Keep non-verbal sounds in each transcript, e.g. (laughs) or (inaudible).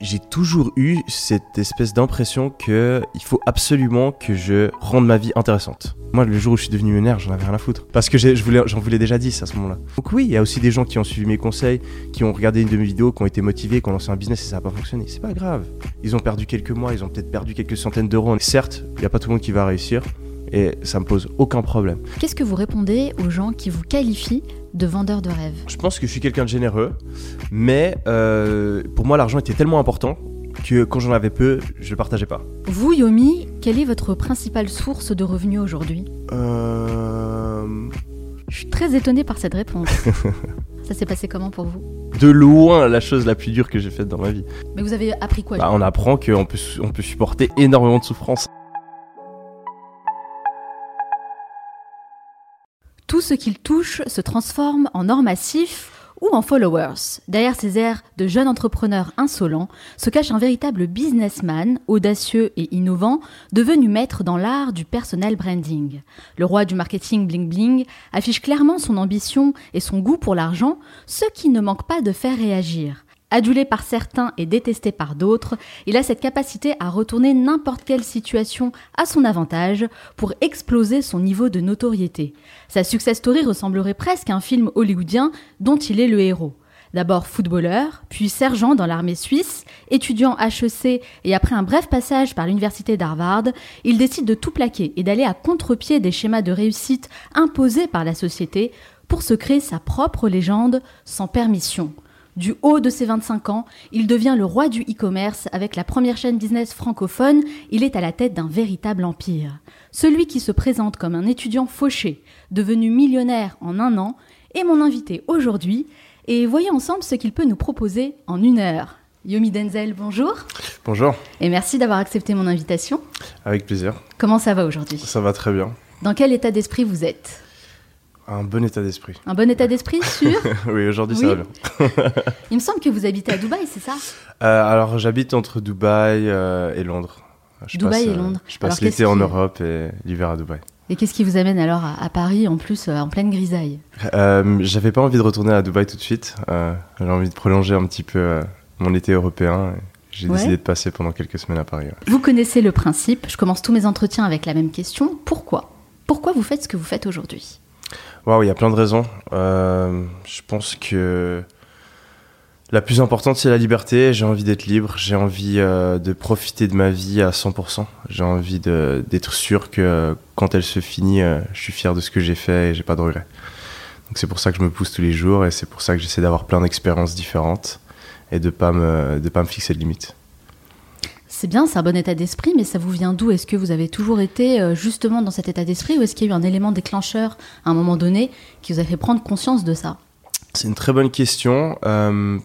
j'ai toujours eu cette espèce d'impression que il faut absolument que je rende ma vie intéressante. Moi, le jour où je suis devenu millionnaire, j'en avais rien à foutre. Parce que j'ai- je voulais, j'en voulais déjà 10 à ce moment-là. Donc oui, il y a aussi des gens qui ont suivi mes conseils, qui ont regardé une de mes vidéos, qui ont été motivés, qui ont lancé un business et ça n'a pas fonctionné. C'est pas grave. Ils ont perdu quelques mois, ils ont peut-être perdu quelques centaines d'euros. Certes, il n'y a pas tout le monde qui va réussir et ça me pose aucun problème. Qu'est-ce que vous répondez aux gens qui vous qualifient de vendeur de rêve Je pense que je suis quelqu'un de généreux, mais euh, pour moi, l'argent était tellement important que quand j'en avais peu, je le partageais pas. Vous, Yomi, quelle est votre principale source de revenus aujourd'hui? Euh, Je suis très étonnée par cette réponse. (laughs) Ça s'est passé comment pour vous? De loin, la chose la plus dure que j'ai faite dans ma vie. Mais vous avez appris quoi Bah, on apprend qu'on peut, on peut supporter énormément de souffrance. Tout ce qu'il touche se transforme en or massif ou en followers. Derrière ces airs de jeune entrepreneur insolent se cache un véritable businessman, audacieux et innovant, devenu maître dans l'art du personnel branding. Le roi du marketing bling bling affiche clairement son ambition et son goût pour l'argent, ce qui ne manque pas de faire réagir. Adulé par certains et détesté par d'autres, il a cette capacité à retourner n'importe quelle situation à son avantage pour exploser son niveau de notoriété. Sa success story ressemblerait presque à un film hollywoodien dont il est le héros. D'abord footballeur, puis sergent dans l'armée suisse, étudiant HEC et après un bref passage par l'université d'Harvard, il décide de tout plaquer et d'aller à contre-pied des schémas de réussite imposés par la société pour se créer sa propre légende sans permission. Du haut de ses 25 ans, il devient le roi du e-commerce avec la première chaîne business francophone, il est à la tête d'un véritable empire. Celui qui se présente comme un étudiant fauché, devenu millionnaire en un an, est mon invité aujourd'hui et voyons ensemble ce qu'il peut nous proposer en une heure. Yomi Denzel, bonjour Bonjour, et merci d'avoir accepté mon invitation. avec plaisir. Comment ça va aujourd'hui? Ça va très bien. Dans quel état d'esprit vous êtes? Un bon état d'esprit. Un bon état d'esprit sûr (laughs) oui, aujourd'hui ça Oui. va bien. Il me semble que vous habitez à Dubaï, c'est ça? Euh, alors j'habite entre Dubaï euh, et Londres. Je Dubaï passe, et euh, Londres. je passe l'été en qui- Europe et l'hiver à Dubaï. Et qu'est-ce qui vous amène alors à, à Paris, en plus, euh, en pleine grisaille? J'avais pas envie de retourner à Dubaï tout de suite. J'ai envie de prolonger un petit peu mon été européen. et J'ai Ouais. décidé de passer pendant quelques semaines à Paris. ouais. Vous connaissez le principe, je commence tous mes entretiens avec la même question. Pourquoi? Pourquoi vous faites ce que vous faites aujourd'hui? Waouh, il y a plein de raisons. Euh, je pense que la plus importante, c'est la liberté. J'ai envie d'être libre. J'ai envie euh, de profiter de ma vie à 100%. J'ai envie d'être sûr que quand elle se finit, euh, je suis fier de ce que j'ai fait et j'ai pas de regrets. Donc c'est pour ça que je me pousse tous les jours et c'est pour ça que j'essaie d'avoir plein d'expériences différentes et de pas me pas me fixer de limites. C'est bien, c'est un bon état d'esprit, mais ça vous vient d'où? Est-ce que vous avez toujours été euh, justement dans cet état d'esprit ou est-ce qu'il y a eu un élément déclencheur à un moment donné qui vous a fait prendre conscience de ça? C'est une très bonne question. Euh,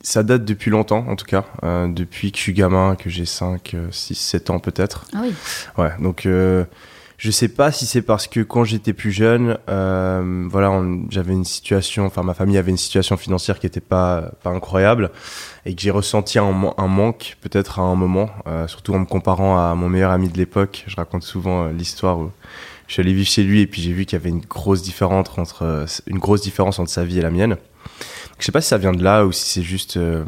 ça date depuis longtemps, en tout cas. Euh, depuis que je suis gamin, que j'ai 5, 6, 7 ans peut-être. Ah oui, Ouais, donc euh, je sais pas si c'est parce que quand j'étais plus jeune, euh, voilà, j'avais une situation, enfin ma famille avait une situation financière qui était pas, pas incroyable et que j'ai ressenti un manque peut-être à un moment, euh, surtout en me comparant à mon meilleur ami de l'époque. Je raconte souvent euh, l'histoire où je suis allé vivre chez lui et puis j'ai vu qu'il y avait une grosse différence entre euh, une grosse différence entre sa vie et la mienne. Donc, je sais pas si ça vient de là ou si c'est juste euh,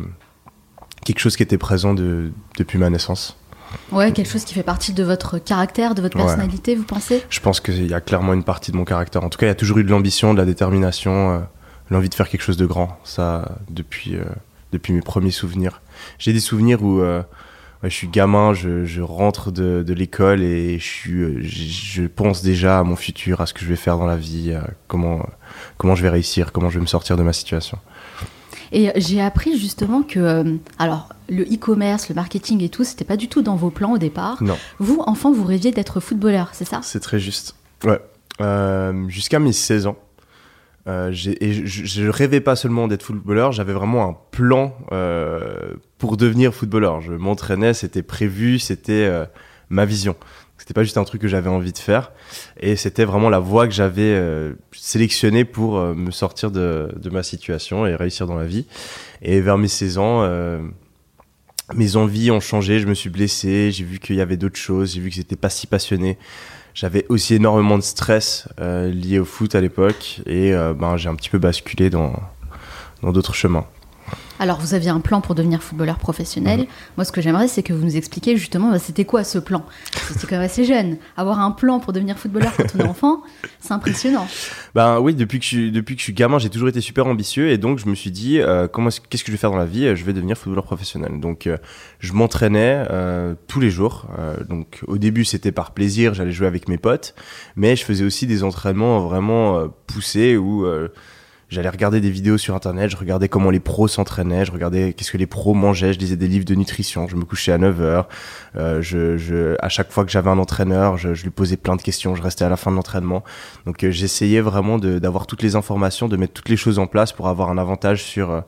quelque chose qui était présent de- depuis ma naissance. Ouais, quelque chose qui fait partie de votre caractère, de votre Ouais. personnalité, vous pensez? Je pense qu'il y a clairement une partie de mon caractère. En tout cas, il y a toujours eu de l'ambition, de la détermination, euh, l'envie de faire quelque chose de grand. Ça, depuis, euh, depuis mes premiers souvenirs. J'ai des souvenirs où euh, ouais, je suis gamin, je, je rentre de, de l'école et je, suis, je, je pense déjà à mon futur, à ce que je vais faire dans la vie, à comment, comment je vais réussir, comment je vais me sortir de ma situation. Et j'ai appris justement que, euh, alors, le e-commerce, le marketing et tout, c'était pas du tout dans vos plans au départ. Non. Vous, enfant, vous rêviez d'être footballeur, c'est ça? C'est très juste. Ouais. Euh, Jusqu'à mes 16 ans. Euh, et je, rêvais pas seulement d'être footballeur, j'avais vraiment un plan euh, pour devenir footballeur. Je m'entraînais, c'était prévu, c'était ma vision. C'était pas juste un truc que j'avais envie de faire, et c'était vraiment la voie que j'avais euh, sélectionnée pour euh, me sortir de, de ma situation et réussir dans la vie. Et vers mes 16 ans, euh, mes envies ont changé, je me suis blessé, j'ai vu qu'il y avait d'autres choses, j'ai vu que j'étais pas si passionné. J'avais aussi énormément de stress euh, lié au foot à l'époque et ben, j'ai un petit peu basculé dans dans d'autres chemins. Alors, vous aviez un plan pour devenir footballeur professionnel. Mhm. Moi, ce que j'aimerais, c'est que vous nous expliquiez justement, bah, c'était quoi ce plan? C'était quand même assez jeune. Avoir un plan pour devenir footballeur quand on est enfant, c'est impressionnant. Ben oui, depuis que je suis, depuis que je suis gamin, j'ai toujours été super ambitieux et donc je me suis dit, euh, comment, est-ce- qu'est-ce que je vais faire dans la vie? Je vais devenir footballeur professionnel. Donc euh, je m'entraînais euh, tous les jours. Donc au début, c'était par plaisir, j'allais jouer avec mes potes, mais je faisais aussi des entraînements vraiment poussés où J'allais regarder des vidéos sur internet, je regardais comment les pros s'entraînaient, je regardais qu'est-ce que les pros mangeaient, je lisais des livres de nutrition, je me couchais à 9h. Euh, je, je, à chaque fois que j'avais un entraîneur, je, je lui posais plein de questions, je restais à la fin de l'entraînement. Donc euh, j'essayais vraiment d'avoir toutes les informations, de mettre toutes les choses en place pour avoir un avantage sur euh,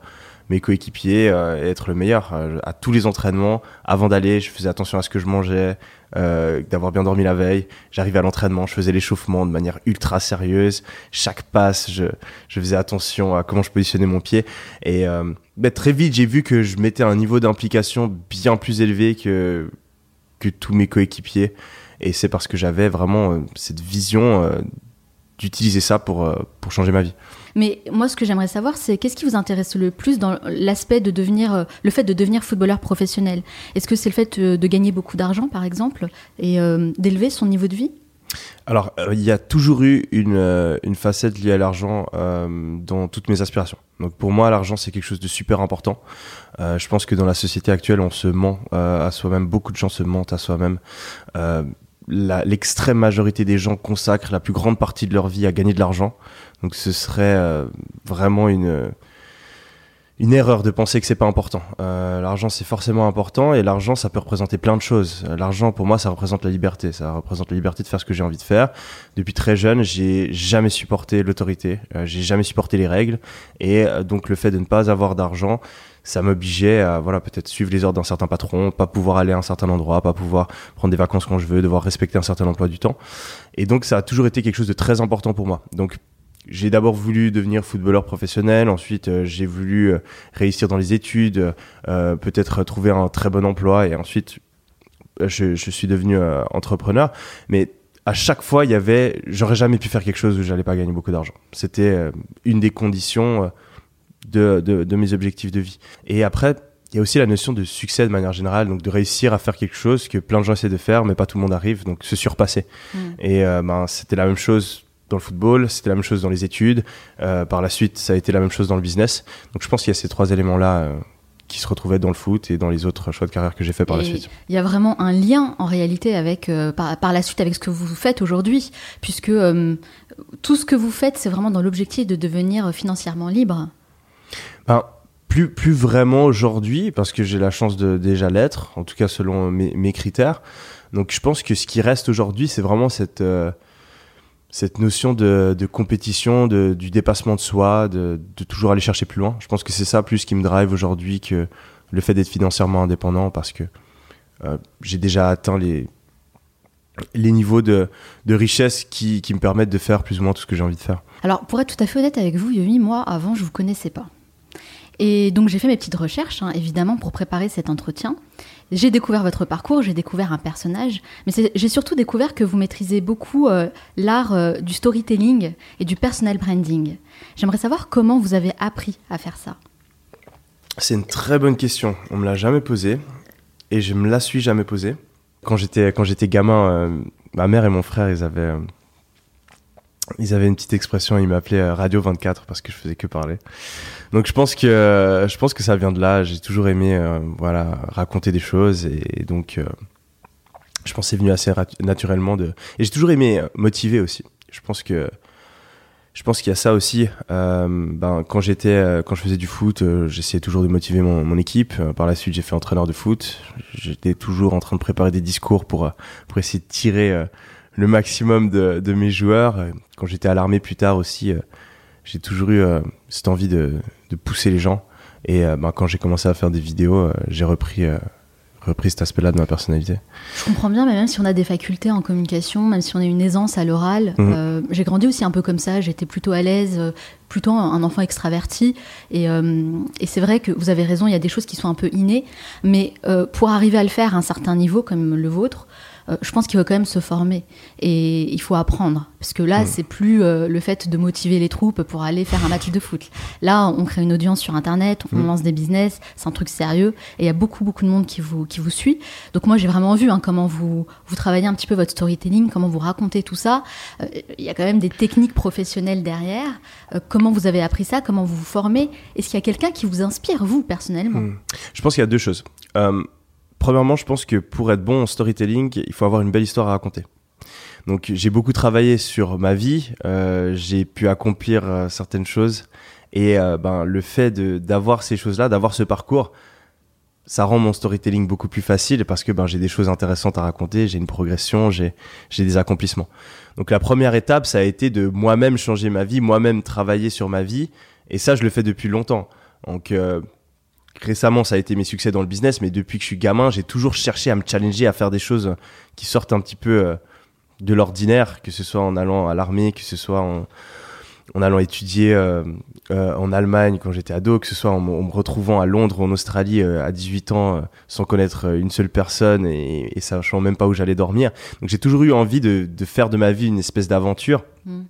mes coéquipiers euh, et être le meilleur. À tous les entraînements, avant d'aller, je faisais attention à ce que je mangeais, euh, d'avoir bien dormi la veille. J'arrivais à l'entraînement, je faisais l'échauffement de manière ultra sérieuse. Chaque passe, je, faisais attention à comment je positionnais mon pied. Et euh, ben, très vite, j'ai vu que je mettais un niveau d'implication bien plus élevé que, que tous mes coéquipiers. Et c'est parce que j'avais vraiment euh, cette vision d'utiliser ça pour, pour changer ma vie. Mais moi, ce que j'aimerais savoir, c'est qu'est-ce qui vous intéresse le plus dans l'aspect de devenir, euh, le fait de devenir footballeur professionnel? Est-ce que c'est le fait euh, de gagner beaucoup d'argent, par exemple, et euh, d'élever son niveau de vie? Alors, il y a toujours eu une, une facette liée à l'argent dans toutes mes aspirations. Donc pour moi, l'argent, c'est quelque chose de super important. Je pense que dans la société actuelle, on se ment à soi-même. Beaucoup de gens se mentent à soi-même. L'extrême majorité des gens consacrent la plus grande partie de leur vie à gagner de l'argent. Donc ce serait euh, vraiment une une erreur de penser que c'est pas important. Euh, l'argent c'est forcément important et l'argent ça peut représenter plein de choses. Euh, L'argent pour moi ça représente la liberté, ça représente la liberté de faire ce que j'ai envie de faire. Depuis très jeune j'ai jamais supporté l'autorité, euh, j'ai jamais supporté les règles et euh, donc le fait de ne pas avoir d'argent ça m'obligeait à voilà peut-être suivre les ordres d'un certain patron, pas pouvoir aller à un certain endroit, pas pouvoir prendre des vacances quand je veux, devoir respecter un certain emploi du temps. Et donc ça a toujours été quelque chose de très important pour moi. Donc j'ai d'abord voulu devenir footballeur professionnel, ensuite euh, j'ai voulu euh, réussir dans les études, euh, peut-être trouver un très bon emploi et ensuite je, je suis devenu entrepreneur. Mais à chaque fois, il y avait, j'aurais jamais pu faire quelque chose où j'allais pas gagner beaucoup d'argent. C'était une des conditions de, de, de mes objectifs de vie. Et après, il y a aussi la notion de succès de manière générale, donc de réussir à faire quelque chose que plein de gens essaient de faire, mais pas tout le monde arrive, donc se surpasser. Mm. Et ben, c'était la même chose dans le football, c'était la même chose dans les études. Euh, par la suite, ça a été la même chose dans le business. Donc je pense qu'il y a ces trois éléments-là euh, qui se retrouvaient dans le foot et dans les autres choix de carrière que j'ai fait par la suite. Il y a vraiment un lien en réalité avec, euh, par, par la suite avec ce que vous faites aujourd'hui, puisque tout ce que vous faites, c'est vraiment dans l'objectif de devenir financièrement libre. Ben, plus, plus vraiment aujourd'hui, parce que j'ai la chance de déjà l'être, en tout cas selon mes, mes critères. Donc je pense que ce qui reste aujourd'hui, c'est vraiment cette, cette notion de, compétition, de, du dépassement de soi, de, toujours aller chercher plus loin. Je pense que c'est ça plus qui me drive aujourd'hui que le fait d'être financièrement indépendant, parce que euh, j'ai déjà atteint les, niveaux de, richesse qui, qui me permettent de faire plus ou moins tout ce que j'ai envie de faire. Alors, pour être tout à fait honnête avec vous, Yomi, moi, avant, je vous connaissais pas. Et donc, j'ai fait mes petites recherches, hein, évidemment, pour préparer cet entretien. J'ai découvert votre parcours, j'ai découvert un personnage, mais j'ai surtout découvert que vous maîtrisez beaucoup euh, l'art euh, du storytelling et du personal branding. J'aimerais savoir comment vous avez appris à faire ça. C'est une très bonne question. On me l'a jamais posée et je me la suis jamais posée. Quand j'étais quand j'étais gamin, euh, ma mère et mon frère, ils avaient ils avaient une petite expression, ils m'appelaient euh, Radio 24 parce que je faisais que parler. Donc je pense que euh, je pense que ça vient de là. J'ai toujours aimé euh, voilà raconter des choses et, donc je pense c'est venu assez naturellement de et j'ai toujours aimé motiver aussi. Je pense que je pense qu'il y a ça aussi. Ben, quand j'étais, quand je faisais du foot, j'essayais toujours de motiver mon, mon équipe. Par la suite, j'ai fait entraîneur de foot. J'étais toujours en train de préparer des discours pour pour essayer de tirer le maximum de, de mes joueurs. Euh, Quand j'étais à l'armée plus tard aussi, euh, j'ai toujours eu euh, cette envie de, de pousser les gens. Et euh, ben, quand j'ai commencé à faire des vidéos, j'ai repris repris cet aspect-là de ma personnalité. Je comprends bien, mais même si on a des facultés en communication, même si on a une aisance à l'oral, Mhm. j'ai grandi aussi un peu comme ça, j'étais plutôt à l'aise, plutôt un enfant extraverti. Et, euh, et c'est vrai que vous avez raison, il y a des choses qui sont un peu innées, mais euh, pour arriver à le faire à un certain niveau comme le vôtre, euh, je pense qu'il faut quand même se former et il faut apprendre. Parce que là, Mm. c'est plus euh, le fait de motiver les troupes pour aller faire un match de foot. Là, on crée une audience sur Internet, on Mm. lance des business, c'est un truc sérieux et il y a beaucoup, beaucoup de monde qui vous, qui vous suit. Donc moi, j'ai vraiment vu hein, comment vous, vous travaillez un petit peu votre storytelling, comment vous racontez tout ça. Euh, Il y a quand même des techniques professionnelles derrière. Comment vous avez appris ça Comment vous vous formez Est-ce qu'il y a quelqu'un qui vous inspire, vous, personnellement? Hmm. Je pense qu'il y a deux choses. Euh, premièrement, je pense que pour être bon en storytelling, il faut avoir une belle histoire à raconter. Donc j'ai beaucoup travaillé sur ma vie, euh, j'ai pu accomplir euh, certaines choses et euh, ben, le fait d'avoir ces choses-là, d'avoir ce parcours, ça rend mon storytelling beaucoup plus facile parce que ben, j'ai des choses intéressantes à raconter, j'ai une progression, j'ai j'ai des accomplissements. Donc la première étape, ça a été de moi-même changer ma vie, moi-même travailler sur ma vie et ça, je le fais depuis longtemps. Donc euh, récemment, ça a été mes succès dans le business, mais depuis que je suis gamin, j'ai toujours cherché à me challenger, à faire des choses qui sortent un petit peu euh, de l'ordinaire, que ce soit en allant à l'armée, que ce soit en, allant étudier euh, euh, en Allemagne quand j'étais ado, que ce soit en, me- retrouvant à Londres ou en Australie à 18 ans sans connaître une seule personne et, sachant même pas où j'allais dormir. Donc j'ai toujours eu envie de, de faire de ma vie une espèce d'aventure. Mm.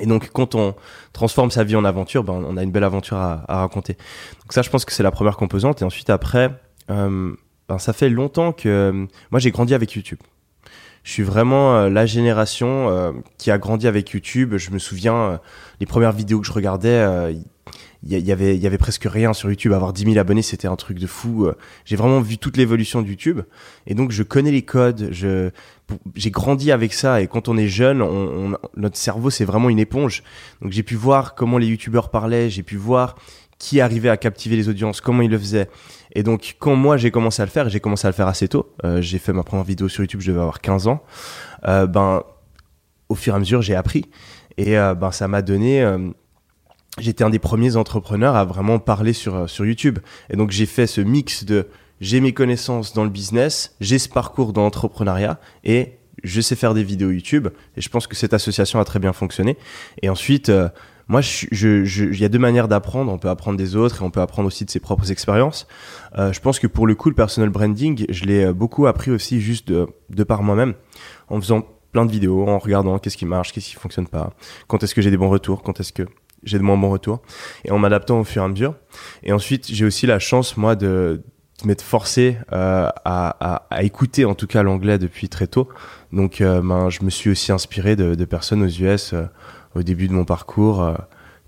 Et donc, quand on transforme sa vie en aventure, ben, on a une belle aventure à, raconter. Donc ça, je pense que c'est la première composante. Et ensuite, après, euh, ben, ça fait longtemps que euh, moi, j'ai grandi avec YouTube. Je suis vraiment euh, la génération qui a grandi avec YouTube. Je me souviens, les premières vidéos que je regardais, il y, avait, y avait presque rien sur YouTube. Avoir 10 000 abonnés, c'était un truc de fou. J'ai vraiment vu toute l'évolution de YouTube. Et donc, je connais les codes. Je, j'ai grandi avec ça. Et quand on est jeune, notre cerveau, c'est vraiment une éponge. Donc, j'ai pu voir comment les YouTubeurs parlaient. J'ai pu voir qui arrivait à captiver les audiences, comment ils le faisaient. Et donc, quand moi, j'ai commencé à le faire, j'ai commencé à le faire assez tôt. euh, j'ai fait ma première vidéo sur YouTube, je devais avoir 15 ans. Euh, ben, au fur et à mesure, j'ai appris. Et euh, ben, ça m'a donné... J'étais un des premiers entrepreneurs à vraiment parler sur, sur YouTube. Et donc j'ai fait ce mix de j'ai mes connaissances dans le business, j'ai ce parcours dans l'entrepreneuriat et je sais faire des vidéos YouTube. Et je pense que cette association a très bien fonctionné. Et ensuite, euh, moi, je suis- je- je- il y a deux manières d'apprendre. On peut apprendre des autres et on peut apprendre aussi de ses propres expériences. Euh, je pense que pour le coup, le personal branding, je l'ai euh, beaucoup appris aussi juste de, de par moi-même, en faisant plein de vidéos, en regardant qu'est-ce qui marche, qu'est-ce qui fonctionne pas, quand est-ce que j'ai des bons retours, quand est-ce que j'ai de moins bons retours, et en m'adaptant au fur et à mesure. Et ensuite, j'ai aussi la chance, moi, de, de m'être forcé euh, à, à, à écouter en tout cas l'anglais depuis très tôt. Donc, euh, ben, je me suis aussi inspiré de, de personnes aux US euh, au début de mon parcours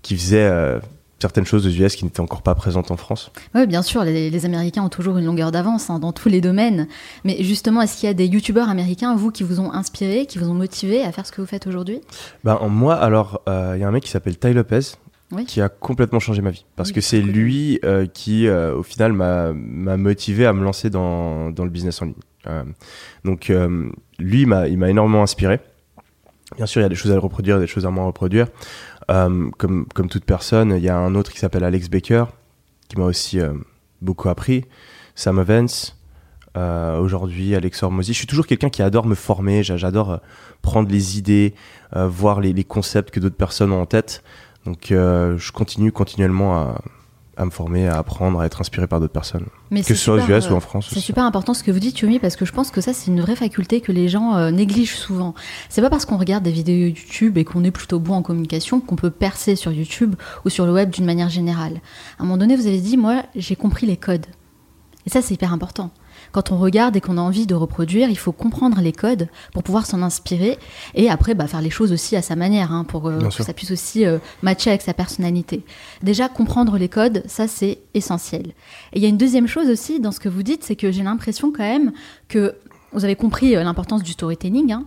qui faisaient certaines choses aux US qui n'étaient encore pas présentes en France. Oui, bien sûr, les, les Américains ont toujours une longueur d'avance hein, dans tous les domaines. Mais justement, est-ce qu'il y a des youtubeurs américains, vous, qui vous ont inspiré, qui vous ont motivé à faire ce que vous faites aujourd'hui? Ben, en moi, alors, il y a un mec qui s'appelle Ty Lopez. Oui. qui a complètement changé ma vie. Parce Oui, que c'est lui euh, qui euh, au final m'a motivé à me lancer dans, dans le business en ligne. Euh, donc lui il m'a énormément inspiré. Bien sûr il y a des choses à reproduire des choses à moins reproduire. Comme comme toute personne il y a un autre qui s'appelle Alex Baker qui m'a aussi beaucoup appris. Sam Evans euh, aujourd'hui Alex Hormozy je suis toujours quelqu'un qui adore me former. J'a- j'adore euh, prendre les idées euh, voir les, les concepts que d'autres personnes ont en tête donc euh, je continue continuellement à, à me former, à apprendre, à être inspiré par d'autres personnes. Mais Que ce soit aux US euh, ou en France C'est super important ce que vous dites, Yumi, parce que je pense que ça, c'est une vraie faculté que les gens euh, négligent souvent. C'est pas parce qu'on regarde des vidéos YouTube et qu'on est plutôt bon en communication qu'on peut percer sur YouTube ou sur le web d'une manière générale. À un moment donné, vous avez dit, moi, j'ai compris les codes. Et ça, c'est hyper important. Quand on regarde et qu'on a envie de reproduire, il faut comprendre les codes pour pouvoir s'en inspirer et après bah, faire les choses aussi à sa manière hein, pour euh, que ça puisse aussi euh, matcher avec sa personnalité. Déjà, comprendre les codes, ça c'est essentiel. Et il y a une deuxième chose aussi dans ce que vous dites, c'est que j'ai l'impression quand même que vous avez compris euh, l'importance du storytelling hein,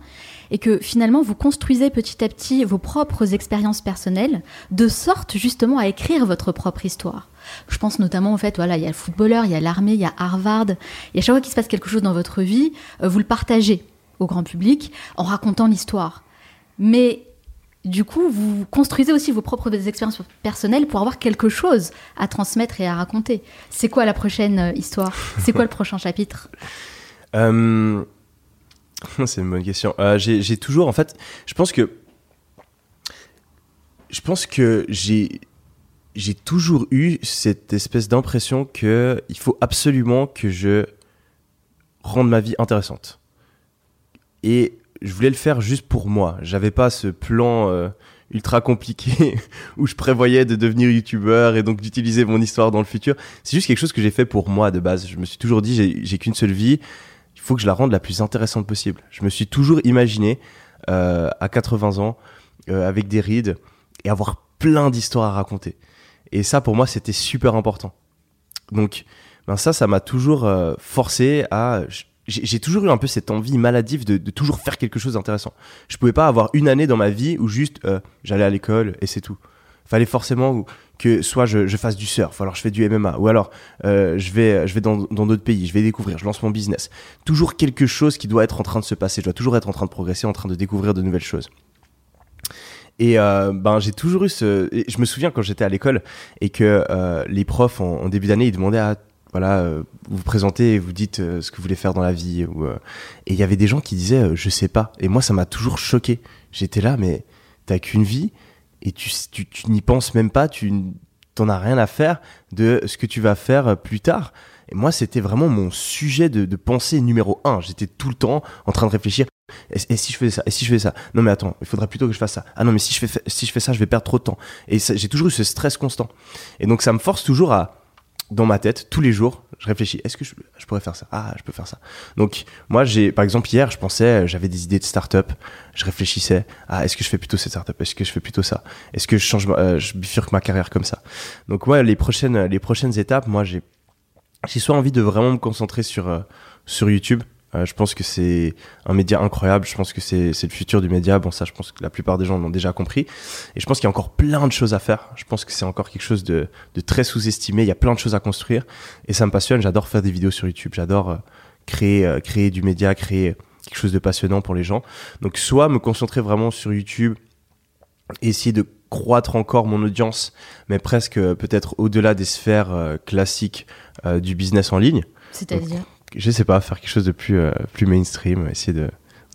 et que finalement vous construisez petit à petit vos propres expériences personnelles de sorte justement à écrire votre propre histoire. Je pense notamment au fait, voilà, il y a le footballeur, il y a l'armée, il y a Harvard. Et à chaque fois qu'il se passe quelque chose dans votre vie, euh, vous le partagez au grand public en racontant l'histoire. Mais du coup, vous construisez aussi vos propres expériences personnelles pour avoir quelque chose à transmettre et à raconter. C'est quoi la prochaine euh, histoire? C'est quoi le (laughs) prochain chapitre? Euh, (laughs) C'est une bonne question. Euh, j'ai toujours, en fait, je pense que. Je pense que j'ai. J'ai toujours eu cette espèce d'impression que il faut absolument que je rende ma vie intéressante. Et je voulais le faire juste pour moi. J'avais pas ce plan euh, ultra compliqué (laughs) où je prévoyais de devenir youtubeur et donc d'utiliser mon histoire dans le futur. C'est juste quelque chose que j'ai fait pour moi de base. Je me suis toujours dit, j'ai qu'une seule vie, il faut que je la rende la plus intéressante possible. Je me suis toujours imaginé euh, à 80 ans euh, avec des rides et avoir plein d'histoires à raconter. Et ça, pour moi, c'était super important. Donc, ben ça, ça m'a toujours euh, forcé à. J'ai toujours eu un peu cette envie maladive de, de toujours faire quelque chose d'intéressant. Je pouvais pas avoir une année dans ma vie où juste j'allais à l'école et c'est tout. Fallait forcément que soit je, fasse du surf, ou alors je fais du MMA, ou alors euh, je vais, je vais dans d'autres pays, je vais découvrir, je lance mon business. Toujours quelque chose qui doit être en train de se passer. Je dois toujours être en train de progresser, en train de découvrir de nouvelles choses. Et euh, ben j'ai toujours eu ce. Je me souviens quand j'étais à l'école et que euh, les profs en, début d'année ils demandaient à voilà vous vous présentez et vous dites ce que vous voulez faire dans la vie et il y avait des gens qui disaient je sais pas et moi ça m'a toujours choqué. J'étais là mais t'as qu'une vie et tu tu, tu n'y penses même pas tu t'en as rien à faire de ce que tu vas faire euh, plus tard. Et moi, c'était vraiment mon sujet de, de pensée numéro un. J'étais tout le temps en train de réfléchir. Et, si je faisais ça Et si je faisais ça? Non, mais attends, il faudrait plutôt que je fasse ça. Ah non, mais si je fais, si je fais ça, je vais perdre trop de temps. Et j'ai toujours eu ce stress constant. Et donc, ça me force toujours à, dans ma tête, tous les jours, je réfléchis. Est-ce que je, je pourrais faire ça? Ah, je peux faire ça. Donc, moi, j'ai, par exemple, hier, je pensais, j'avais des idées de start-up. Je réfléchissais. Ah, est-ce que je fais plutôt cette start-up? Est-ce que je fais plutôt ça? Est-ce que je change, euh, je bifurque ma carrière comme ça? Donc, ouais, les prochaines, les prochaines étapes, moi, j'ai, j'ai soit envie de vraiment me concentrer sur, euh, sur YouTube. Euh, je pense que c'est un média incroyable. Je pense que c'est le futur du média. Bon, ça, je pense que la plupart des gens l'ont déjà compris. Et je pense qu'il y a encore plein de choses à faire. Je pense que c'est encore quelque chose de, de très sous-estimé. Il y a plein de choses à construire. Et ça me passionne. J'adore faire des vidéos sur YouTube. J'adore euh, créer, euh, créer du média, créer quelque chose de passionnant pour les gens. Donc, soit me concentrer vraiment sur YouTube, essayer de croître encore mon audience, mais presque peut-être au-delà des sphères classiques du business en ligne. C'est-à-dire? Je sais pas, faire quelque chose de plus, euh, plus mainstream, essayer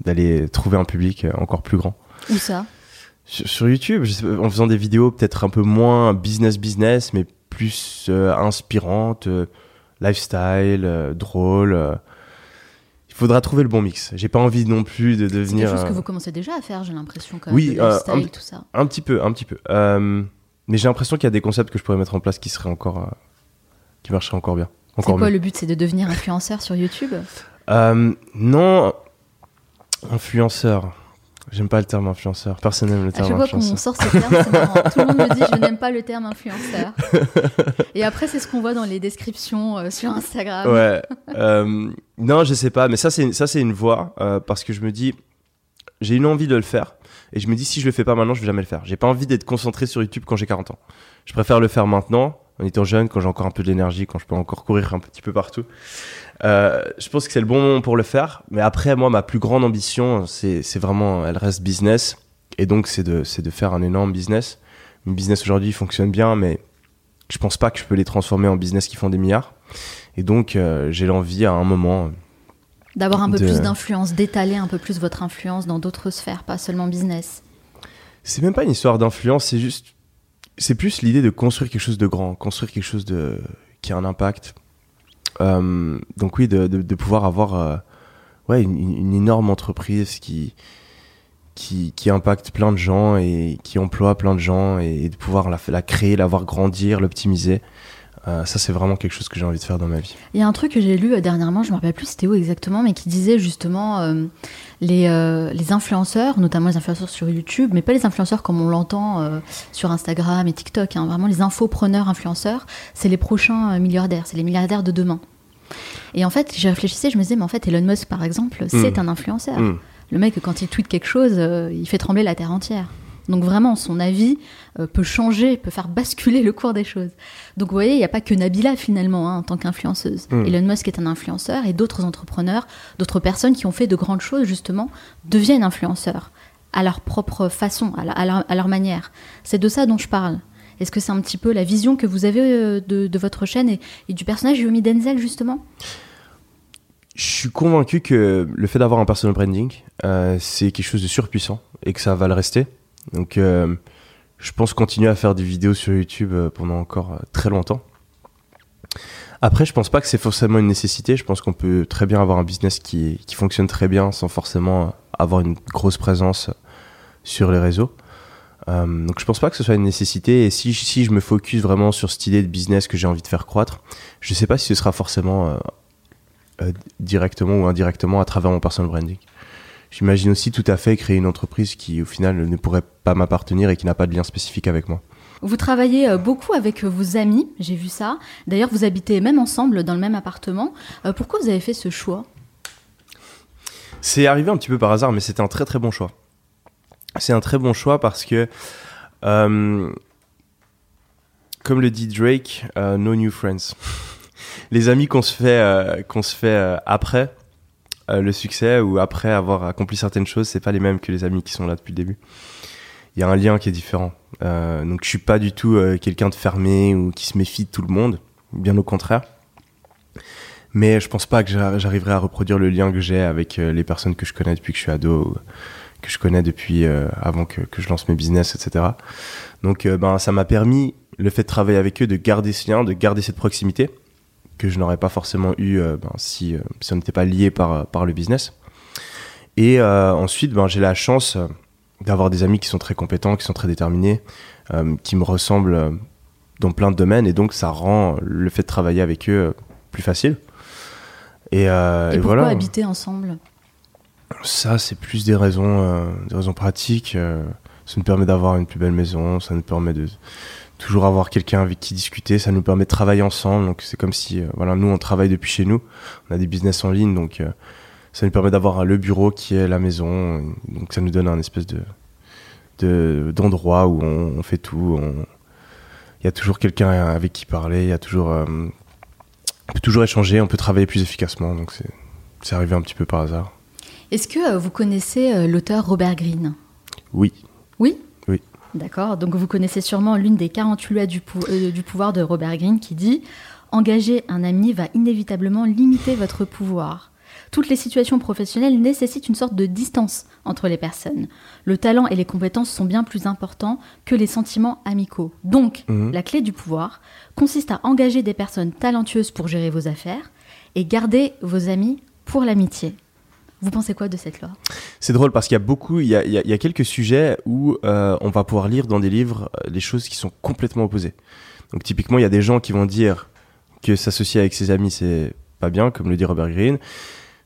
d'aller trouver un public euh, encore plus grand. Où ça? Sur, sur YouTube, je sais pas, en faisant des vidéos peut-être un peu moins business business, mais plus euh, inspirantes, euh, lifestyle, drôle. Il faudra trouver le bon mix. J'ai pas envie non plus de C'est devenir quelque chose que vous commencez déjà à faire, j'ai l'impression, quand Oui, même. de lifestyle, un- tout ça. un petit peu, un petit peu. Mais j'ai l'impression qu'il y a des concepts que je pourrais mettre en place qui seraient encore, qui marcheraient encore bien, C'est quoi mieux. le but C'est de devenir influenceur sur YouTube Euh, non, influenceur. J'aime pas le terme influenceur. Personne n'aime le terme chaque fois qu'on influenceur. sort ce terme, c'est marrant. (laughs) Tout le monde me dit je n'aime pas le terme influenceur. (laughs) Et après, c'est ce qu'on voit dans les descriptions euh, sur Instagram. Ouais. (laughs) euh, non, je sais pas, mais ça c'est ça c'est une voie euh, parce que je me dis j'ai une envie de le faire et je me dis si je le fais pas maintenant, je vais jamais le faire. J'ai pas envie d'être concentré sur YouTube quand j'ai 40 ans. Je préfère le faire maintenant, en étant jeune, quand j'ai encore un peu d'énergie, quand je peux encore courir un petit peu partout. Euh, je pense que c'est le bon moment pour le faire, mais après moi ma plus grande ambition c'est vraiment elle reste business et donc c'est de faire un énorme business. Mon business aujourd'hui fonctionne bien, mais je pense pas que je peux les transformer en business qui font des milliards. Et donc, euh, j'ai l'envie à un moment. D'avoir un peu De- plus d'influence, d'étaler un peu plus votre influence dans d'autres sphères, pas seulement business. C'est même pas une histoire d'influence, c'est juste. C'est plus l'idée de construire quelque chose de grand, construire quelque chose de qui a un impact. Euh, donc oui, de, pouvoir avoir euh, ouais, une, une- énorme entreprise qui, qui, impacte plein de gens et qui emploie plein de gens et, de pouvoir la, la créer, la voir grandir, l'optimiser. Euh, ça, c'est vraiment quelque chose que j'ai envie de faire dans ma vie. Il y a un truc que j'ai lu euh, dernièrement, je me rappelle plus c'était où exactement, mais qui disait justement euh, les, les influenceurs, notamment les influenceurs sur YouTube, mais pas les influenceurs comme on l'entend sur Instagram et TikTok, hein, vraiment les infopreneurs influenceurs, c'est les prochains milliardaires, c'est les milliardaires de demain. Et en fait, j'ai réfléchissais, je me disais, mais en fait, Elon Musk, par exemple, c'est Mm. un influenceur. Mm. Le mec, quand il tweet quelque chose, il fait trembler la terre entière. Donc vraiment, son avis euh, peut changer, peut faire basculer le cours des choses. Donc vous voyez, il n'y a pas que Nabila finalement hein, en tant qu'influenceuse. Mm. Elon Musk est un influenceur et d'autres entrepreneurs, d'autres personnes qui ont fait de grandes choses justement, deviennent influenceurs à leur propre façon, à, la- à leur, à leur manière. C'est de ça dont je parle. Est-ce que c'est un petit peu la vision que vous avez euh, de, de votre chaîne et, et du personnage Yomi Denzel justement? Je suis convaincu que le fait d'avoir un personal branding, euh, c'est quelque chose de surpuissant et que ça va le rester. Donc, euh, je pense continuer à faire des vidéos sur YouTube euh, pendant encore euh, très longtemps. Après, je pense pas que c'est forcément une nécessité. Je pense qu'on peut très bien avoir un business qui, qui fonctionne très bien sans forcément avoir une grosse présence sur les réseaux. Donc je pense pas que ce soit une nécessité. Et si, si je me focus vraiment sur cette idée de business que j'ai envie de faire croître, je sais pas si ce sera forcément directement ou indirectement à travers mon personal branding. J'imagine aussi tout à fait créer une entreprise qui au final ne pourrait pas m'appartenir et qui n'a pas de lien spécifique avec moi. Vous travaillez euh, beaucoup avec vos amis, j'ai vu ça. D'ailleurs, vous habitez même ensemble dans le même appartement. Euh, pourquoi vous avez fait ce choix? C'est arrivé un petit peu par hasard, mais c'était un très très bon choix. C'est un très bon choix parce que, euh, comme le dit Drake, euh, no new friends. (laughs) Les amis qu'on se fait, euh, qu'on se fait euh, après euh, le succès ou après avoir accompli certaines choses, c'est pas les mêmes que les amis qui sont là depuis le début. Il y a un lien qui est différent. Euh, donc je suis pas du tout euh, quelqu'un de fermé ou qui se méfie de tout le monde, bien au contraire. Mais je pense pas que j'ar- j'arriverai à reproduire le lien que j'ai avec les personnes que je connais depuis que je suis ado, que je connais depuis avant que, que je lance mes business, etc. Donc ben ça m'a permis le fait de travailler avec eux, de garder ce lien, de garder cette proximité que je n'aurais pas forcément eu euh, ben, si, euh, si on n'était pas lié par, euh, par le business. Et ensuite, ben, j'ai la chance d'avoir des amis qui sont très compétents, qui sont très déterminés, qui me ressemblent dans plein de domaines, et donc ça rend le fait de travailler avec eux plus facile. Et, euh, Et et pourquoi voilà. habiter ensemble? Ça, c'est plus des raisons, euh, des raisons pratiques. euh, ça nous permet d'avoir une plus belle maison, ça nous permet de toujours avoir quelqu'un avec qui discuter, ça nous permet de travailler ensemble. Donc c'est comme si, euh, voilà, nous on travaille depuis chez nous, on a des business en ligne, donc euh, ça nous permet d'avoir le bureau qui est la maison. Donc ça nous donne un espèce de de- d'endroit où on, on fait tout. Il y a toujours quelqu'un avec qui parler, il y a toujours, euh, on peut toujours échanger, on peut travailler plus efficacement. Donc c'est arrivé un petit peu par hasard. Est-ce que euh, vous connaissez euh, l'auteur Robert Greene? Oui Oui? D'accord. Donc vous connaissez sûrement l'une des 48 lois du, pou- euh, du pouvoir de Robert Greene qui dit Engager un ami va inévitablement limiter votre pouvoir. Toutes les situations professionnelles nécessitent une sorte de distance entre les personnes. Le talent et les compétences sont bien plus importants que les sentiments amicaux. Donc, Mhm. la clé du pouvoir consiste à engager des personnes talentueuses pour gérer vos affaires et garder vos amis pour l'amitié. Vous pensez quoi de cette loi? C'est drôle parce qu'il y a beaucoup, il y a, quelques sujets où euh, on va pouvoir lire dans des livres euh, des choses qui sont complètement opposées. Donc typiquement, il y a des gens qui vont dire que s'associer avec ses amis c'est pas bien, comme le dit Robert Greene.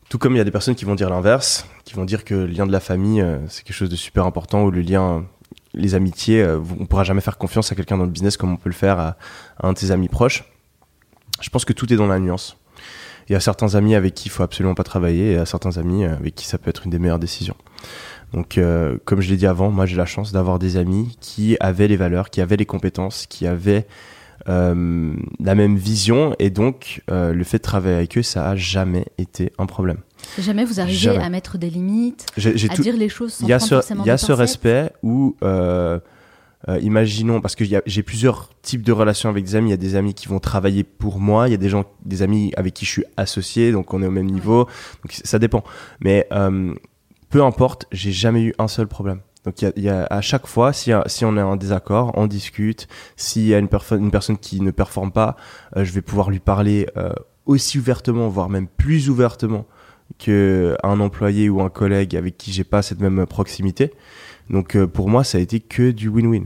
Tout comme il y a des personnes qui vont dire l'inverse, qui vont dire que le lien de la famille euh, c'est quelque chose de super important ou le lien, les amitiés, on pourra jamais faire confiance à quelqu'un dans le business comme on peut le faire à un de ses amis proches. Je pense que tout est dans la nuance. Il y a certains amis avec qui il faut absolument pas travailler et il y a certains amis euh, avec qui ça peut être une des meilleures décisions. Donc, euh, comme je l'ai dit avant, moi j'ai la chance d'avoir des amis qui avaient les valeurs, qui avaient les compétences, qui avaient euh, la même vision et donc euh, le fait de travailler avec eux, ça a jamais été un problème. Jamais vous arrivez Jamais. à mettre des limites, J'ai j'ai à tout- dire les choses sans il y a prendre ce, y a ce respect où, euh, imaginons, parce que j'ai plusieurs types de relations avec des amis. Il y a des amis qui vont travailler pour moi, il y a des gens, des amis avec qui je suis associé, donc on est au même niveau. Donc ça dépend. Mais euh, peu importe, j'ai jamais eu un seul problème. Donc il y y a- à chaque fois, si, si on est en désaccord, on discute. S'il y a une, une personne qui ne performe pas, euh, je vais pouvoir lui parler euh, aussi ouvertement, voire même plus ouvertement que un employé ou un collègue avec qui j'ai pas cette même proximité. Donc euh, pour moi, ça a été que du win-win.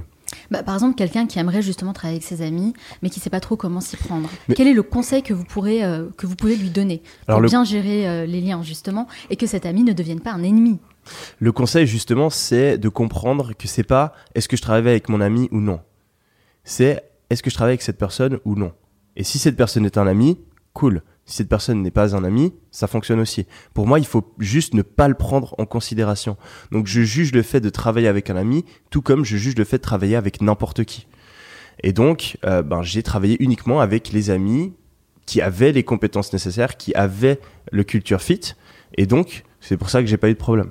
Bah, Par exemple, quelqu'un qui aimerait justement travailler avec ses amis, mais qui ne sait pas trop comment s'y prendre. Mais- Quel est le conseil que vous, pourrez, euh, que vous pouvez lui donner pour Alors, le- bien gérer euh, les liens, justement, et que cet ami ne devienne pas un ennemi? Le conseil justement, c'est de comprendre que c'est pas est-ce que je travaille avec mon ami ou non. C'est est-ce que je travaille avec cette personne ou non. Et si cette personne est un ami, cool. Si cette personne n'est pas un ami, ça fonctionne aussi. Pour moi, il faut juste ne pas le prendre en considération. Donc je juge le fait de travailler avec un ami, tout comme je juge le fait de travailler avec n'importe qui. Et donc, euh, ben, j'ai travaillé uniquement avec les amis qui avaient les compétences nécessaires, qui avaient le culture fit. Et donc, c'est pour ça que j'ai pas eu de problème.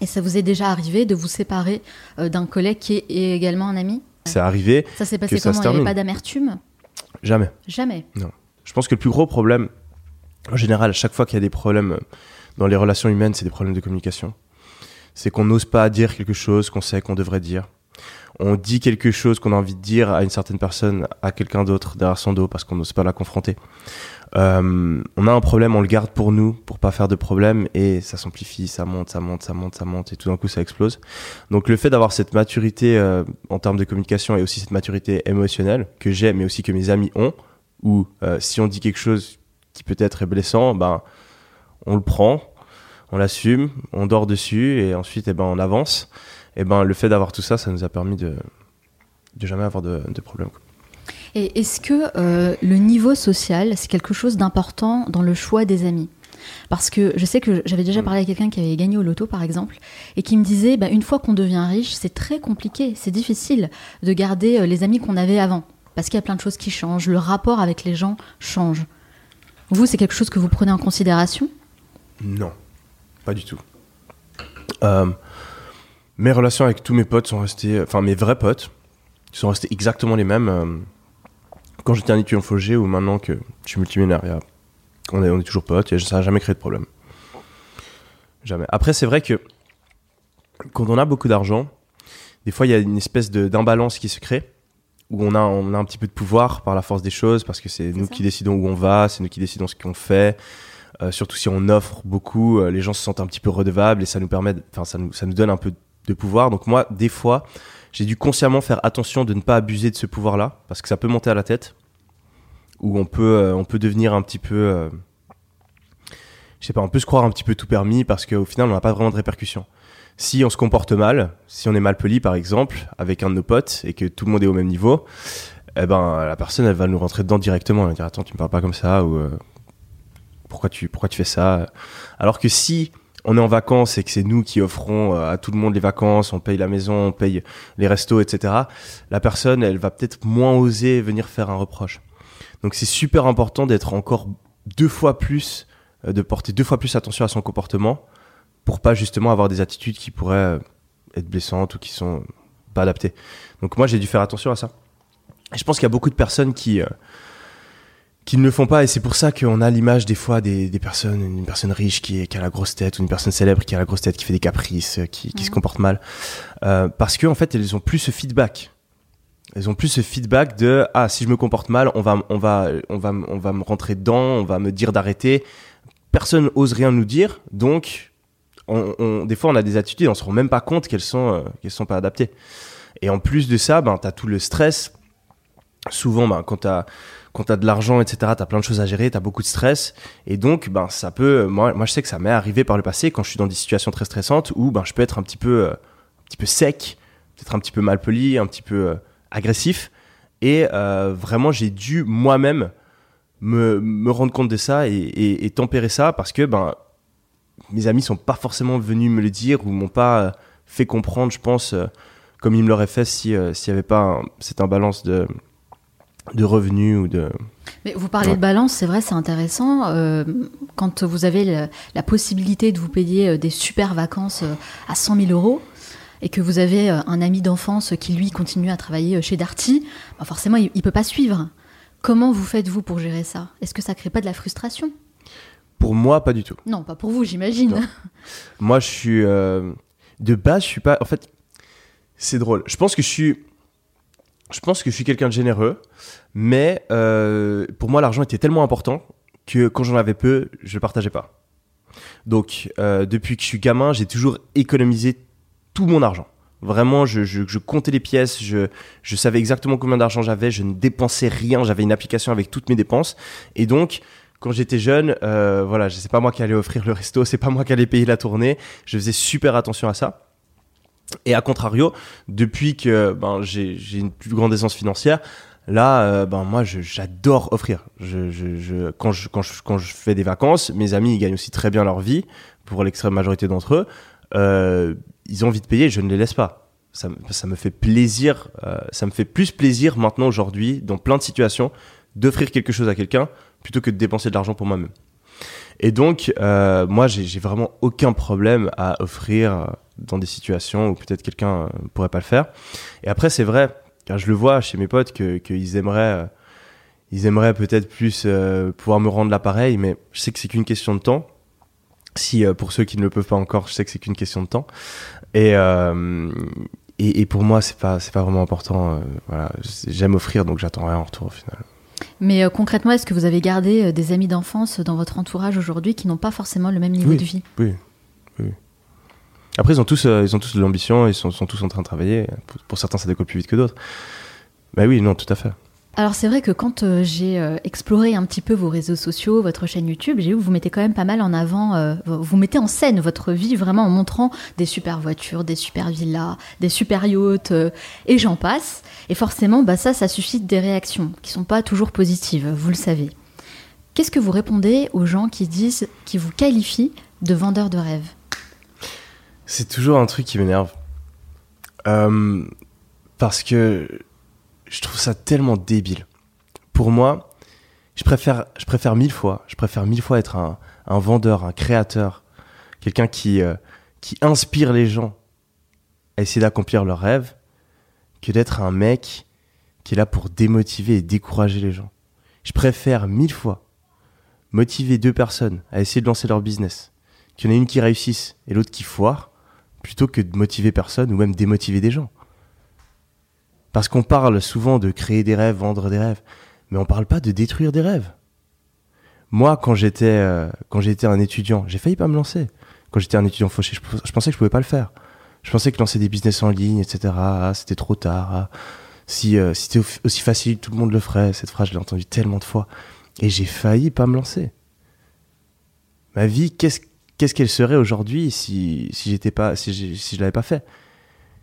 Et ça vous est déjà arrivé de vous séparer euh, d'un collègue qui est également un ami? C'est arrivé, Ça s'est passé ça comment? Se Il n'y avait pas d'amertume? Jamais. Jamais? Je pense que le plus gros problème, en général, à chaque fois qu'il y a des problèmes dans les relations humaines, c'est des problèmes de communication. C'est qu'on n'ose pas dire quelque chose qu'on sait qu'on devrait dire. on dit quelque chose qu'on a envie de dire à une certaine personne, à quelqu'un d'autre derrière son dos parce qu'on n'ose pas la confronter. Euh, on a un problème, on le garde pour nous, pour pas faire de problème, et ça s'amplifie, ça monte, ça monte, ça monte, ça monte, et tout d'un coup ça explose. Donc le fait d'avoir cette maturité euh, en termes de communication et aussi cette maturité émotionnelle que j'ai, mais aussi que mes amis ont, où euh, si on dit quelque chose qui peut-être est blessant, ben on le prend, on l'assume, on dort dessus, et ensuite eh ben on avance. Et ben le fait d'avoir tout ça, ça nous a permis de, de jamais avoir de, de problème. Et est-ce que euh, le niveau social, c'est quelque chose d'important dans le choix des amis? Parce que je sais que j'avais déjà Mm. parlé à quelqu'un qui avait gagné au loto, par exemple, et qui me disait, bah, une fois qu'on devient riche, c'est très compliqué, c'est difficile de garder euh, les amis qu'on avait avant. Parce qu'il y a plein de choses qui changent, le rapport avec les gens change. Vous, c'est quelque chose que vous prenez en considération? Non, pas du tout. Euh, mes relations avec tous mes potes sont restées, enfin mes vrais potes, sont restés exactement les mêmes. euh, quand j'étais un étudiant Fogé ou maintenant que je suis multimillionnaire, on est, on est toujours potes et ça n'a jamais créé de problème. Jamais. Après, c'est vrai que quand on a beaucoup d'argent, des fois il y a une espèce d'imbalance qui se crée où on a, on a un petit peu de pouvoir par la force des choses parce que c'est nous ça. qui décidons où on va, c'est nous qui décidons ce qu'on fait. Euh, surtout si on offre beaucoup, euh, les gens se sentent un petit peu redevables et ça nous permet, enfin ça nous, ça nous donne un peu de pouvoir. Donc moi, des fois, j'ai dû consciemment faire attention de ne pas abuser de ce pouvoir-là parce que ça peut monter à la tête, où on peut, euh, on peut devenir un petit peu, je sais pas, on peut se croire un petit peu tout permis parce qu'au final, on n'a pas vraiment de répercussions. Si on se comporte mal, si on est mal poli par exemple, avec un de nos potes et que tout le monde est au même niveau, eh ben la personne elle va nous rentrer dedans directement, elle va dire attends tu me parles pas comme ça ou euh, pourquoi tu pourquoi tu fais ça? Alors que si on est en vacances et que c'est nous qui offrons euh, à tout le monde les vacances, on paye la maison, on paye les restos, etc. La personne, elle va peut-être moins oser venir faire un reproche. Donc c'est super important d'être encore deux fois plus, euh, de porter deux fois plus attention à son comportement pour pas justement avoir des attitudes qui pourraient euh, être blessantes ou qui sont pas adaptées. Donc moi j'ai dû faire attention à ça. Et je pense qu'il y a beaucoup de personnes qui euh, qui ne le font pas et c'est pour ça qu'on a l'image des fois des, des personnes, une personne riche qui, est, qui a la grosse tête ou une personne célèbre qui a la grosse tête, qui fait des caprices, euh, qui, qui se Mhm. comporte mal. Euh, parce qu'en en fait, elles ont plus ce feedback. Elles ont plus ce feedback de ah si je me comporte mal, on va on va on va on va me rentrer dedans, on va me dire d'arrêter. Personne ose rien nous dire, donc on, des fois on a des attitudes, on se rend même pas compte qu'elles sont euh, qu'elles sont pas adaptées. Et en plus de ça, ben t'as tout le stress. Souvent, ben quand t'as quand t'as de l'argent, etc., t'as plein de choses à gérer, t'as beaucoup de stress, et donc ben ça peut. Moi, moi je sais que ça m'est arrivé par le passé quand je suis dans des situations très stressantes où ben je peux être un petit peu euh, un petit peu sec, peut-être un petit peu mal poli, un petit peu euh, agressif, et vraiment j'ai dû moi-même me, rendre compte de ça et, et- et tempérer ça parce que ben mes amis sont pas forcément venus me le dire ou m'ont pas euh, fait comprendre, je pense, euh, comme ils me l'auraient fait euh, s'il y avait pas un- cette imbalance de de revenus ou de Mais vous parlez Ouais. de balance, c'est vrai, c'est intéressant. Euh, quand vous avez le- la possibilité de vous payer des super vacances à 100 000 euros et que vous avez un ami d'enfance qui, lui, continue à travailler chez Darty, bah forcément, il ne peut pas suivre. Comment vous faites-vous pour gérer ça? Est-ce que ça crée pas de la frustration? Pour moi pas du tout. Non, pas pour vous, j'imagine. (laughs) Moi, je suis euh, de base, je suis pas. En fait, c'est drôle. Je pense que je suis. Je pense que je suis quelqu'un de généreux, mais euh, pour moi, l'argent était tellement important que quand j'en avais peu, je le partageais pas. Donc, euh, depuis que je suis gamin, j'ai toujours économisé tout mon argent. Vraiment, je, je- je comptais les pièces, je, je savais exactement combien d'argent j'avais, je ne dépensais rien, j'avais une application avec toutes mes dépenses. Et donc, quand j'étais jeune, euh, voilà, c'est pas moi qui allais offrir le resto, c'est pas moi qui allais payer la tournée. Je faisais super attention à ça. Et à contrario, depuis que ben, j'ai une plus grande aisance financière, là, euh, ben, moi, j'adore offrir. Je, quand, je, quand, je, quand je fais des vacances, mes amis, ils gagnent aussi très bien leur vie, pour l'extrême majorité d'entre eux. Euh, ils ont envie de payer, je ne les laisse pas. Ça, ça me fait plaisir, euh, ça me fait plus plaisir maintenant, aujourd'hui, dans plein de situations, d'offrir quelque chose à quelqu'un plutôt que de dépenser de l'argent pour moi-même. Et donc, euh, moi, j'ai vraiment aucun problème à offrir euh, dans des situations où peut-être quelqu'un euh, pourrait pas le faire. Et après, c'est vrai, car je le vois chez mes potes que qu'ils aimeraient, euh, ils aimeraient peut-être plus euh, pouvoir me rendre l'appareil, mais je sais que c'est qu'une question de temps. Si euh, pour ceux qui ne le peuvent pas encore, je sais que c'est qu'une question de temps. Et, et, et pour moi, c'est pas, c'est pas vraiment important. voilà, j'aime offrir, donc j'attends rien en retour au final. Mais euh, concrètement, est-ce que vous avez gardé euh, des amis d'enfance dans votre entourage aujourd'hui qui n'ont pas forcément le même niveau Oui. de vie? Oui, oui. Après, ils ont tous, euh, ils ont tous de l'ambition, ils sont, sont tous en train de travailler. Pour, pour certains, ça décolle plus vite que d'autres. Bah oui, non, tout à fait. Alors c'est vrai que quand euh, j'ai euh, exploré un petit peu vos réseaux sociaux, votre chaîne YouTube, j'ai vu que vous mettez quand même pas mal en avant, euh, vous mettez en scène votre vie vraiment en montrant des super voitures, des super villas, des super yachts, et j'en passe. Et forcément, bah, ça, ça suscite des réactions qui sont pas toujours positives, vous le savez. Qu'est-ce que vous répondez aux gens qui disent, qui vous qualifient de vendeur de rêves? C'est toujours un truc qui m'énerve. Parce que je trouve ça tellement débile. Pour moi, je préfère, mille fois, je préfère mille fois être un, un vendeur, un créateur, quelqu'un qui, euh, qui inspire les gens à essayer d'accomplir leurs rêves, que d'être un mec qui est là pour démotiver et décourager les gens. Je préfère mille fois motiver deux personnes à essayer de lancer leur business, qu'il y en ait une qui réussisse et l'autre qui foire, plutôt que de motiver personne ou même démotiver des gens. Parce qu'on parle souvent de créer des rêves, vendre des rêves, mais on parle pas de détruire des rêves. Moi, quand j'étais euh, quand j'étais un étudiant, j'ai failli pas me lancer. Quand j'étais un étudiant fauché, je, pensais que je pouvais pas le faire. Je pensais que lancer des business en ligne, etc., ah, c'était trop tard. ah. Si, euh, c'était au- aussi facile, tout le monde le ferait. Cette phrase, je l'ai entendue tellement de fois. Et j'ai failli pas me lancer. Ma vie, qu'est-ce qu'elle serait aujourd'hui si, si j'étais je l'avais pas fait?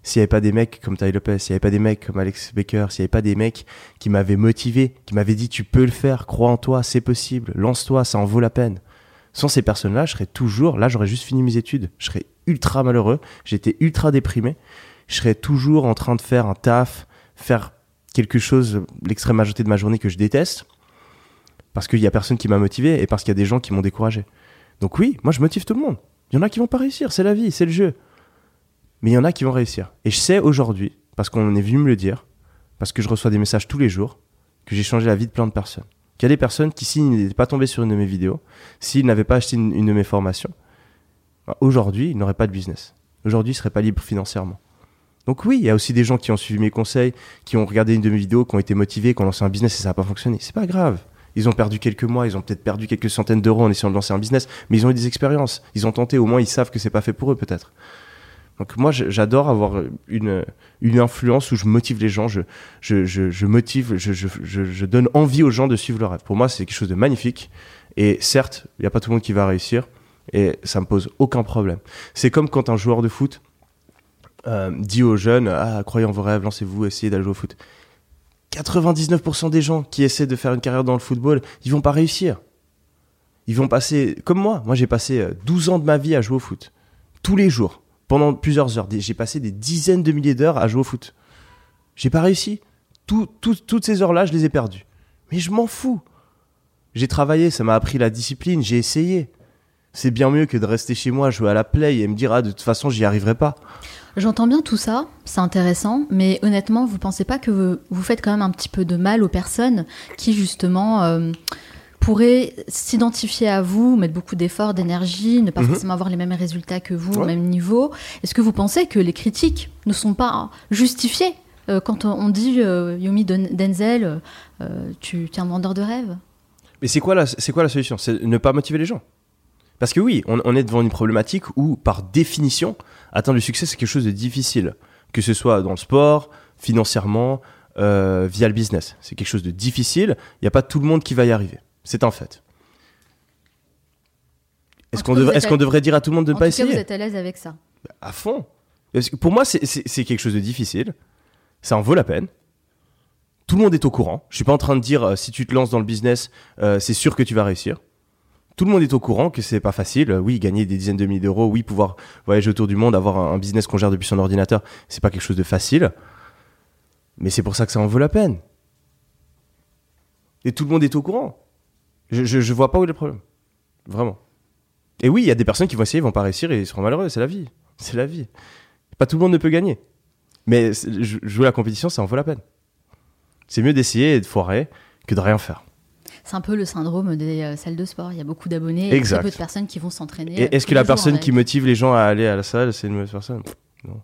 S'il n'y avait pas des mecs comme Ty Lopez, s'il n'y avait pas des mecs comme Alex Baker, s'il n'y avait pas des mecs qui m'avaient motivé, qui m'avaient dit tu peux le faire, crois en toi, c'est possible, lance-toi, ça en vaut la peine. Sans ces personnes-là, je serais toujours, là j'aurais juste fini mes études, je serais ultra malheureux, j'étais ultra déprimé, je serais toujours en train de faire un taf, faire quelque chose, l'extrême majorité de ma journée que je déteste, parce qu'il y a personne qui m'a motivé et parce qu'il y a des gens qui m'ont découragé. Donc oui, moi je motive tout le monde. Il y en a qui vont pas réussir, c'est la vie, c'est le jeu. Mais il y en a qui vont réussir. Et je sais aujourd'hui, parce qu'on est venu me le dire, parce que je reçois des messages tous les jours, que j'ai changé la vie de plein de personnes. Qu'il y a des personnes qui, s'ils n'étaient pas tombés sur une de mes vidéos, s'ils n'avaient pas acheté une, de mes formations, bah, aujourd'hui, ils n'auraient pas de business. Aujourd'hui, ils seraient pas libres financièrement. Donc oui, il y a aussi des gens qui ont suivi mes conseils, qui ont regardé une de mes vidéos, qui ont été motivés, qui ont lancé un business et ça n'a pas fonctionné. C'est pas grave. Ils ont perdu quelques mois, ils ont peut-être perdu quelques centaines d'euros en essayant de lancer un business, mais ils ont eu des expériences. Ils ont tenté, au moins ils savent que c'est pas fait pour eux peut-être. Donc moi j'adore avoir une, influence où je motive les gens, je, motive, je, donne envie aux gens de suivre leur rêve. Pour moi c'est quelque chose de magnifique. Et certes, il n'y a pas tout le monde qui va réussir et ça me pose aucun problème. C'est comme quand un joueur de foot euh, dit aux jeunes Ah, croyez en vos rêves, lancez-vous, essayez d'aller jouer au foot. 99% des gens qui essaient de faire une carrière dans le football, ils vont pas réussir. Ils vont passer, comme moi, moi j'ai passé euh, 12 ans de ma vie à jouer au foot. Tous les jours, pendant plusieurs heures. J'ai passé des dizaines de milliers d'heures à jouer au foot. J'ai pas réussi. Tout- tout- toutes ces heures-là, je les ai perdues. Mais je m'en fous. J'ai travaillé, ça m'a appris la discipline, j'ai essayé. C'est bien mieux que de rester chez moi, jouer à la play et me dire, ah, de toute façon, j'y arriverai pas. J'entends bien tout ça, c'est intéressant, mais honnêtement, vous pensez pas que vous, vous faites quand même un petit peu de mal aux personnes qui justement euh, pourraient s'identifier à vous, mettre beaucoup d'efforts, d'énergie, ne pas Mhm. forcément avoir les mêmes résultats que vous au Ouais. même niveau Est-ce que vous pensez que les critiques ne sont pas justifiées euh, quand on dit euh, Yomi Denzel, euh, tu es un vendeur de rêve Mais c'est quoi, la, quoi la solution? C'est ne pas motiver les gens. Parce que oui, on, on est devant une problématique où, par définition, atteindre le succès, c'est quelque chose de difficile. Que ce soit dans le sport, financièrement, euh, via le business. C'est quelque chose de difficile. Il n'y a pas tout le monde qui va y arriver. C'est un fait. Est-ce qu'on devrait, à- dire à tout le monde de ne pas cas, essayer vous êtes à l'aise avec ça. À fond. Parce que pour moi, c'est- quelque chose de difficile. Ça en vaut la peine. Tout le monde est au courant. Je suis pas en train de dire euh, si tu te lances dans le business, euh, c'est sûr que tu vas réussir. Tout le monde est au courant que c'est pas facile. Euh, Oui, gagner des dizaines de milliers d'euros, oui, pouvoir voyager autour du monde, avoir un, un business qu'on gère depuis son ordinateur, c'est pas quelque chose de facile. Mais c'est pour ça que ça en vaut la peine. Et tout le monde est au courant. Je, je, je vois pas où est le problème. Vraiment. Et oui, il y a des personnes qui vont essayer, ils vont pas réussir et ils seront malheureux. C'est la vie. C'est la vie. Pas tout le monde ne peut gagner. Mais jouer la compétition, ça en vaut la peine. C'est mieux d'essayer et de foirer que de rien faire. C'est un peu le syndrome des euh, salles de sport. Il y a beaucoup d'abonnés et très peu de personnes qui vont s'entraîner. Est-ce que la jours personne qui motive les gens à aller à la salle, c'est une mauvaise personne? Non.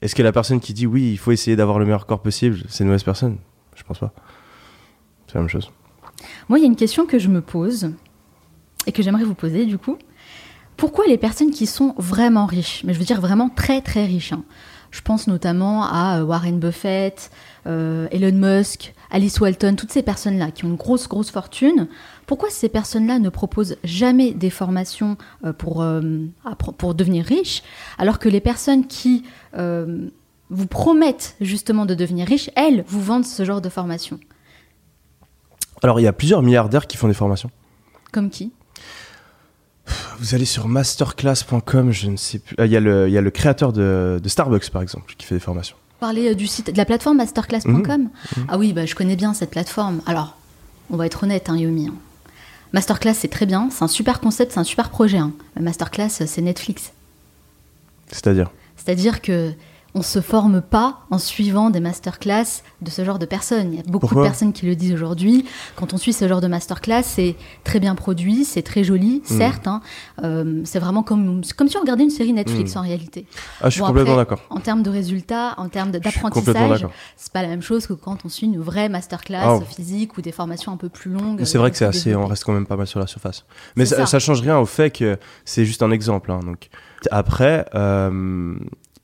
Est-ce que la personne qui dit oui, il faut essayer d'avoir le meilleur corps possible, c'est une mauvaise personne? Je pense pas. C'est la même chose. Moi, il y a une question que je me pose et que j'aimerais vous poser du coup. Pourquoi les personnes qui sont vraiment riches, mais je veux dire vraiment très très riches, hein, je pense notamment à euh, Warren Buffett, euh, Elon Musk, Alice Walton, toutes ces personnes-là qui ont une grosse grosse fortune, pourquoi ces personnes-là ne proposent jamais des formations euh, pour, pour devenir riches, alors que les personnes qui vous promettent justement de devenir riches, elles vous vendent ce genre de formation? Alors il y a plusieurs milliardaires qui font des formations. Comme qui? Vous allez sur masterclass.com, je ne sais plus. Ah, il y, a le, y a le créateur de, Starbucks, par exemple, qui fait des formations. Parler euh, du site, de la plateforme masterclass.com mhm. mhm. Ah oui, bah, je connais bien cette plateforme. Alors, on va être honnête, hein, Yomi. Hein. Masterclass, c'est très bien, c'est un super concept, c'est un super projet. Hein. Masterclass, c'est Netflix. C'est-à-dire? C'est-à-dire que on se forme pas en suivant des masterclass de ce genre de personnes. Il y a beaucoup de personnes qui le disent aujourd'hui. Quand on suit ce genre de masterclass, c'est très bien produit, c'est très joli, hmm. certes. Hein. Euh, c'est vraiment comme, comme si on regardait une série Netflix hmm. en réalité. Ah, je suis complètement d'accord. En termes de résultats, en termes d'apprentissage, c'est pas la même chose que quand on suit une vraie masterclass ah. physique ou des formations un peu plus longues. C'est vrai que c'est assez, on reste quand même pas mal sur la surface. Mais ça, ça. change rien au fait que c'est juste un exemple. Hein, donc après. Euh,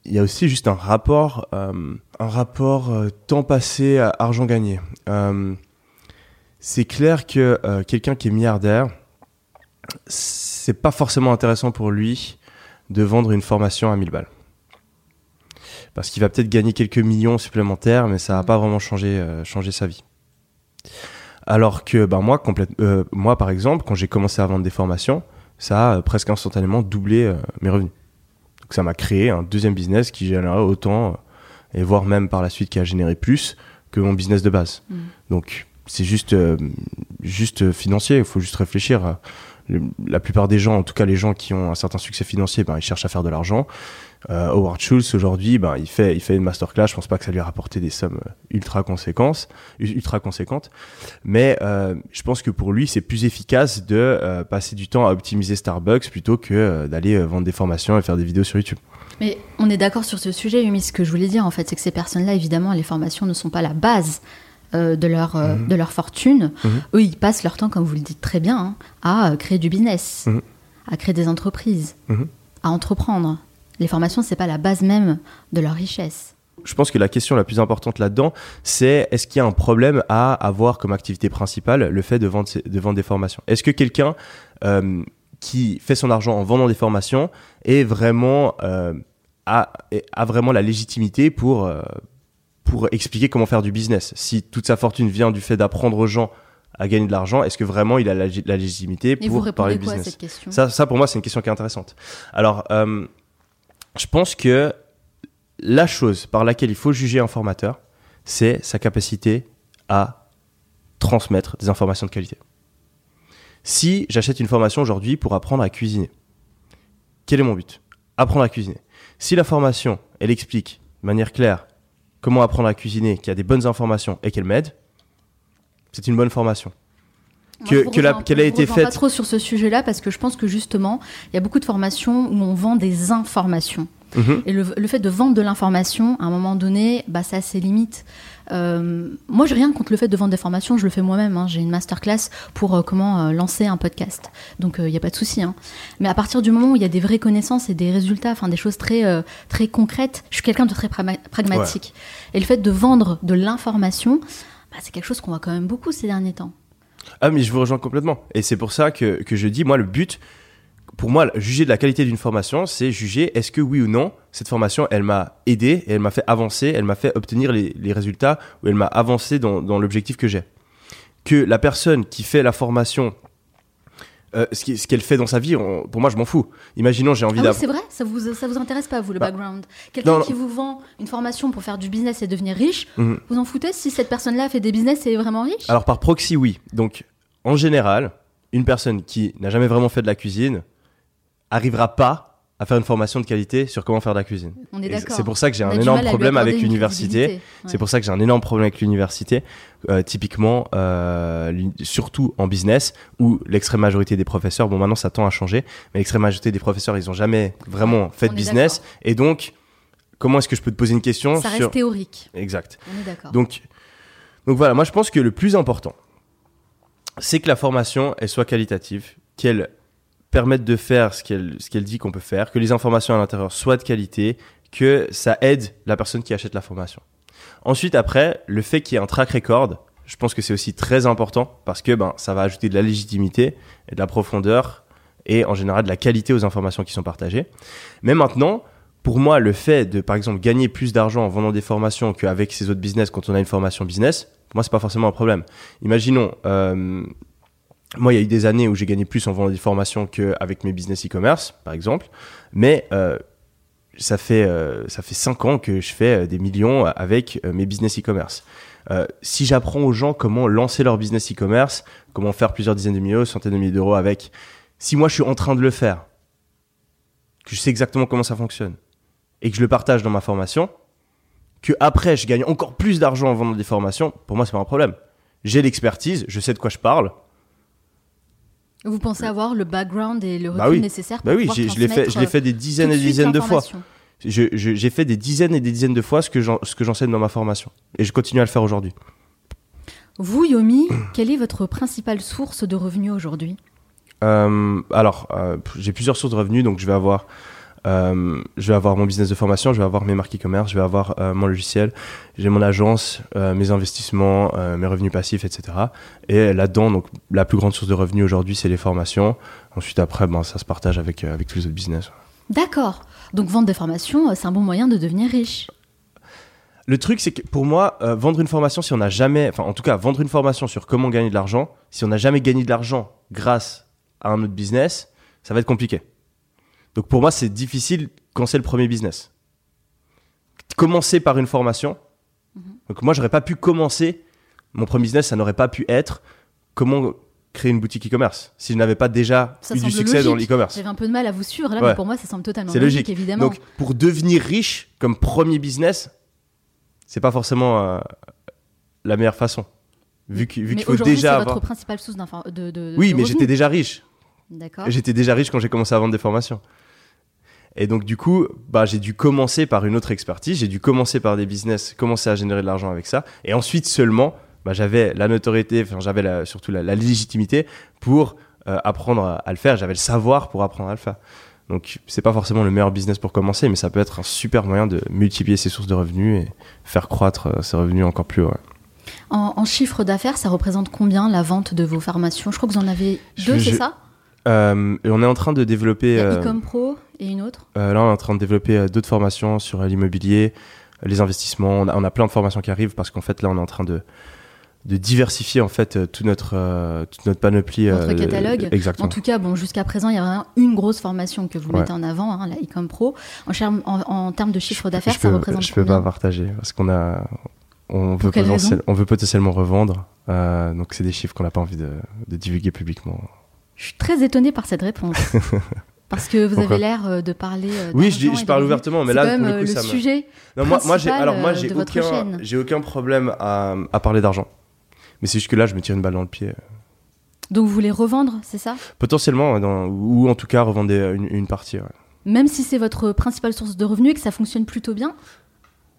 il y a aussi juste un rapport, euh, un rapport euh, temps passé à argent gagné. Euh, c'est clair que quelqu'un qui est milliardaire, c'est pas forcément intéressant pour lui de vendre une formation à 1000 balles. Parce qu'il va peut-être gagner quelques millions supplémentaires, mais ça va pas vraiment changer sa vie. Alors que ben moi, moi, par exemple, quand j'ai commencé à vendre des formations, ça a presque instantanément doublé mes revenus ça m'a créé un deuxième business qui générait autant, euh, et voire même par la suite qui a généré plus que mon business de base. Mm. Donc c'est juste, euh, juste financier, il faut juste réfléchir. La plupart des gens, en tout cas les gens qui ont un certain succès financier, ben, ils cherchent à faire de l'argent. Euh, Howard Schultz aujourd'hui, ben, il fait, il fait une masterclass. Je pense pas que ça lui a rapporté des sommes ultra conséquentes, ultra conséquentes, mais euh, je pense que pour lui, c'est plus efficace de euh, passer du temps à optimiser Starbucks plutôt que d'aller vendre des formations et faire des vidéos sur YouTube. Mais on est d'accord sur ce sujet, Yumi. Ce que je voulais dire, en fait, c'est que ces personnes-là, évidemment, les formations ne sont pas la base de, leur, mhm. de leur fortune. Mhm. Eux, ils passent leur temps, comme vous le dites très bien, hein, à créer du business, mhm. à créer des entreprises, à entreprendre les formations, c'est pas la base même de leur richesse. Je pense que la question la plus importante là-dedans, c'est est-ce qu'il y a un problème à avoir comme activité principale le fait de vendre, de vendre des formations? Est-ce que quelqu'un euh, qui fait son argent en vendant des formations est vraiment, euh, a, a, vraiment la légitimité pour, euh, pour expliquer comment faire du business Si toute sa fortune vient du fait d'apprendre aux gens à gagner de l'argent, est-ce que vraiment il a la, légitimité pour parler de business ça, ça, pour moi, c'est une question qui est intéressante. Alors, je pense que la chose par laquelle il faut juger un formateur, c'est sa capacité à transmettre des informations de qualité. Si j'achète une formation aujourd'hui pour apprendre à cuisiner, quel est mon but? Apprendre à cuisiner. Si la formation, elle explique de manière claire comment apprendre à cuisiner, qu'il y a des bonnes informations et qu'elle m'aide, c'est une bonne formation que, qu'elle a été faite. Pas trop sur ce sujet-là parce que je pense que justement, il y a beaucoup de formations où on vend des informations. Mhm. Et le, fait de vendre de l'information, à un moment donné, bah, ça a ses limites. Euh, moi, j'ai rien contre le fait de vendre des formations, je le fais moi-même. Hein. J'ai une masterclass pour euh, comment euh, lancer un podcast. Donc, il n'y a pas de souci. Hein. Mais à partir du moment où il y a des vraies connaissances et des résultats, enfin des choses très, très concrètes, je suis quelqu'un de très pragmatique. Et le fait de vendre de l'information, bah, c'est quelque chose qu'on voit quand même beaucoup ces derniers temps. Ah, mais je vous rejoins complètement. Et c'est pour ça que, que je dis, moi, le but, pour moi, juger de la qualité d'une formation, c'est juger est-ce que oui ou non, cette formation, elle m'a aidé, et elle m'a fait avancer, elle m'a fait obtenir les, les, résultats, ou elle m'a avancé dans, dans l'objectif que j'ai. Que la personne qui fait la formation euh, ce qu'elle fait dans sa vie, pour moi, je m'en fous. Imaginons, j'ai envie ah oui, C'est vrai, ça vous, ça vous intéresse pas, vous, le bah, background? Quelqu'un qui vous vend une formation pour faire du business et devenir riche, mhm. vous en foutez si cette personne-là fait des business et est vraiment riche? Alors, par proxy, oui. Donc, en général, une personne qui n'a jamais vraiment fait de la cuisine arrivera pas à faire une formation de qualité sur comment faire de la cuisine. C'est pour ça que j'ai un énorme problème avec l'université. C'est pour ça que j'ai un énorme problème avec l'université. Typiquement, euh, surtout en business, où l'extrême majorité des professeurs, bon maintenant ça tend à changer, mais l'extrême majorité des professeurs, ils ont jamais vraiment fait de business. Et donc, comment est-ce que je peux te poser une question Ça sur reste théorique. exact. On est d'accord. Donc, donc voilà, moi je pense que le plus important, c'est que la formation elle soit qualitative, qu'elle permette de faire ce qu'elle ce qu'elle dit qu'on peut faire, que les informations à l'intérieur soient de qualité, que ça aide la personne qui achète la formation. Ensuite, après, le fait qu'il y ait un track record, je pense que c'est aussi très important parce que ben ça va ajouter de la légitimité et de la profondeur et en général de la qualité aux informations qui sont partagées. Mais maintenant, pour moi, le fait de, par exemple, gagner plus d'argent en vendant des formations qu'avec ses autres business quand on a une formation business, pour moi, c'est pas forcément un problème. Imaginons, euh, moi, il y a eu des années où j'ai gagné plus en vendant des formations qu'avec mes business e-commerce, par exemple, mais euh, ça fait euh, ça fait cinq ans que je fais euh, des millions avec euh, mes business e-commerce. Euh, si j'apprends aux gens comment lancer leur business e-commerce, comment faire plusieurs dizaines de milliers, centaines de milliers d'euros avec, si moi je suis en train de le faire, que je sais exactement comment ça fonctionne et que je le partage dans ma formation, que après je gagne encore plus d'argent en vendant des formations, pour moi c'est pas un problème. J'ai l'expertise, je sais de quoi je parle. Vous pensez avoir le background et le recul Bah oui. nécessaire pour Bah oui, je l'ai fait, je l'ai transmettre, fait des euh, dizaines et des dizaines de fois. J'ai fait des dizaines et des dizaines de fois ce que j'en- ce que j'enseigne dans ma formation. Et je continue à le faire aujourd'hui. Vous, Yomi, quelle est votre principale source de revenus aujourd'hui? Euh, alors, euh, j'ai plusieurs sources de revenus, donc je vais avoir, euh, je vais avoir mon business de formation, je vais avoir mes marques e-commerce, je vais avoir euh, mon logiciel, j'ai mon agence, euh, mes investissements, mes revenus passifs, etc. Et là-dedans, donc la plus grande source de revenus aujourd'hui, c'est les formations. Ensuite, après, ben, ça se partage avec avec tous les autres business. D'accord. Donc vendre des formations, c'est un bon moyen de devenir riche. Le truc, c'est que pour moi, vendre une formation, si on n'a jamais, enfin, en tout cas, vendre une formation sur comment gagner de l'argent, si on n'a jamais gagné de l'argent grâce à un autre business, ça va être compliqué. Donc pour moi, c'est difficile quand c'est le premier business. Commencer par une formation. Donc moi, j'aurais pas pu commencer. Mon premier business, ça n'aurait pas pu être comment créer une boutique e-commerce si je n'avais pas déjà Ça eu du succès dans l'e-commerce. J'avais un peu de mal à vous suivre là, Ouais. mais pour moi, ça semble totalement logique, logique. évidemment. Donc, pour devenir riche comme premier business, c'est pas forcément euh, la meilleure façon. Vu que- vu mais qu'il faut aujourd'hui, c'est déjà votre principale source de, de, Oui, de mais j'étais déjà riche. D'accord. J'étais déjà riche quand j'ai commencé à vendre des formations. Et donc, du coup, bah, j'ai dû commencer par une autre expertise, j'ai dû commencer par des business, commencer à générer de l'argent avec ça. Et ensuite seulement, bah, j'avais la notoriété, enfin, j'avais la- surtout la, la légitimité pour euh, apprendre à, à le faire. J'avais le savoir pour apprendre à le faire. Donc, c'est pas forcément le meilleur business pour commencer, mais ça peut être un super moyen de multiplier ses sources de revenus et faire croître euh, ses revenus encore plus haut. ouais. En, en chiffre d'affaires, ça représente combien la vente de vos formations? Je crois que vous en avez Je- deux, c'est ça? Euh, et on est en train de développer. euh, Ecom Pro et une autre. Euh, là, on est en train de développer d'autres formations sur l'immobilier, les investissements. On a, on a plein de formations qui arrivent parce qu'en fait, là, on est en train de, de diversifier en fait tout notre, euh, toute notre panoplie. Votre euh, catalogue. Exactement. En tout cas, bon, jusqu'à présent, il y a vraiment une grosse formation que vous Ouais. mettez en avant, hein, la Ecom Pro. En, termes- en, en termes de chiffre d'affaires, ça peux, représente je peux combien pas partager parce qu'on a, on veut, on veut potentiellement revendre. euh, donc, c'est des chiffres qu'on n'a pas envie de, de divulguer publiquement. Je suis très étonnée par cette réponse. (laughs) Parce que vous Pourquoi avez l'air euh, de parler. euh, Oui, je, parle ouvertement, mais là, quand même pour le euh, coup, le ça me- sujet. Non, moi, moi, j'ai, alors moi, euh, j'ai aucun, chaîne. j'ai aucun problème à, à parler d'argent. Mais c'est juste que là, je me tire une balle dans le pied. Donc vous voulez revendre, c'est ça? Potentiellement, dans- ou en tout cas revendre des- une, une partie. Ouais, Même si c'est votre principale source de revenus et que ça fonctionne plutôt bien?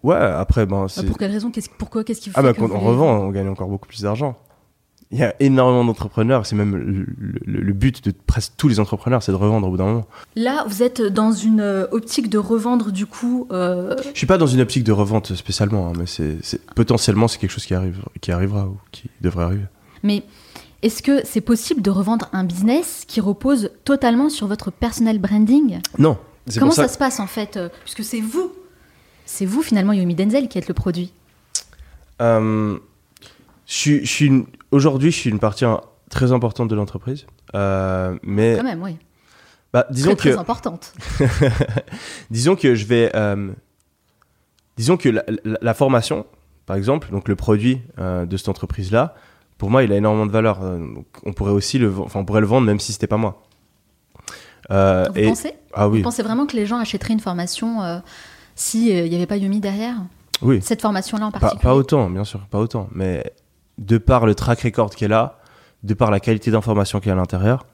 Ouais, après, ben. Pour quelle raison? Pourquoi? Qu'est-ce qui vous Ah, fait bah, que quand vous on voulez- revend, on gagne encore beaucoup plus d'argent. Il y a énormément d'entrepreneurs, c'est même le, le- le but de presque tous les entrepreneurs, c'est de revendre au bout d'un moment. Là, vous êtes dans une euh, optique de revendre du coup. euh, Je suis pas dans une optique de revente spécialement, hein, mais c'est, potentiellement c'est quelque chose qui, arrive, qui arrivera ou qui devrait arriver. Mais est-ce que c'est possible de revendre un business qui repose totalement sur votre personal branding? Non, Comment ça se passe en fait euh, Puisque c'est vous, c'est vous finalement Yomi Denzel qui êtes le produit? Euh, je suis, je suis une- aujourd'hui, je suis une partie hein, très importante de l'entreprise, Euh, mais Quand même, oui. bah, disons très, que très importante. (laughs) disons que je vais euh, disons que la, la- la formation par exemple donc le produit euh, de cette entreprise là pour moi il a énormément de valeur. Euh, donc on pourrait aussi le enfin on pourrait le vendre même si c'était pas moi. Euh, Vous et- pensez? Ah oui. Vous pensez vraiment que les gens achèteraient une formation euh, si il n'y avait pas Yomi derrière? Oui. Cette formation-là en pas, particulier? pas autant bien sûr pas autant mais de par le track record qu'elle a de par la qualité d'information qu'il y a à l'intérieur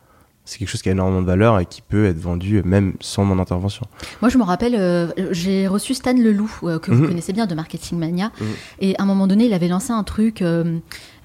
c'est quelque chose qui a énormément de valeur et qui peut être vendu même sans mon intervention. Moi, je me rappelle, euh, j'ai reçu Stan Leloup, euh, que vous Mhm. connaissez bien de Marketing Mania, Mhm. et à un moment donné, il avait lancé un truc. euh,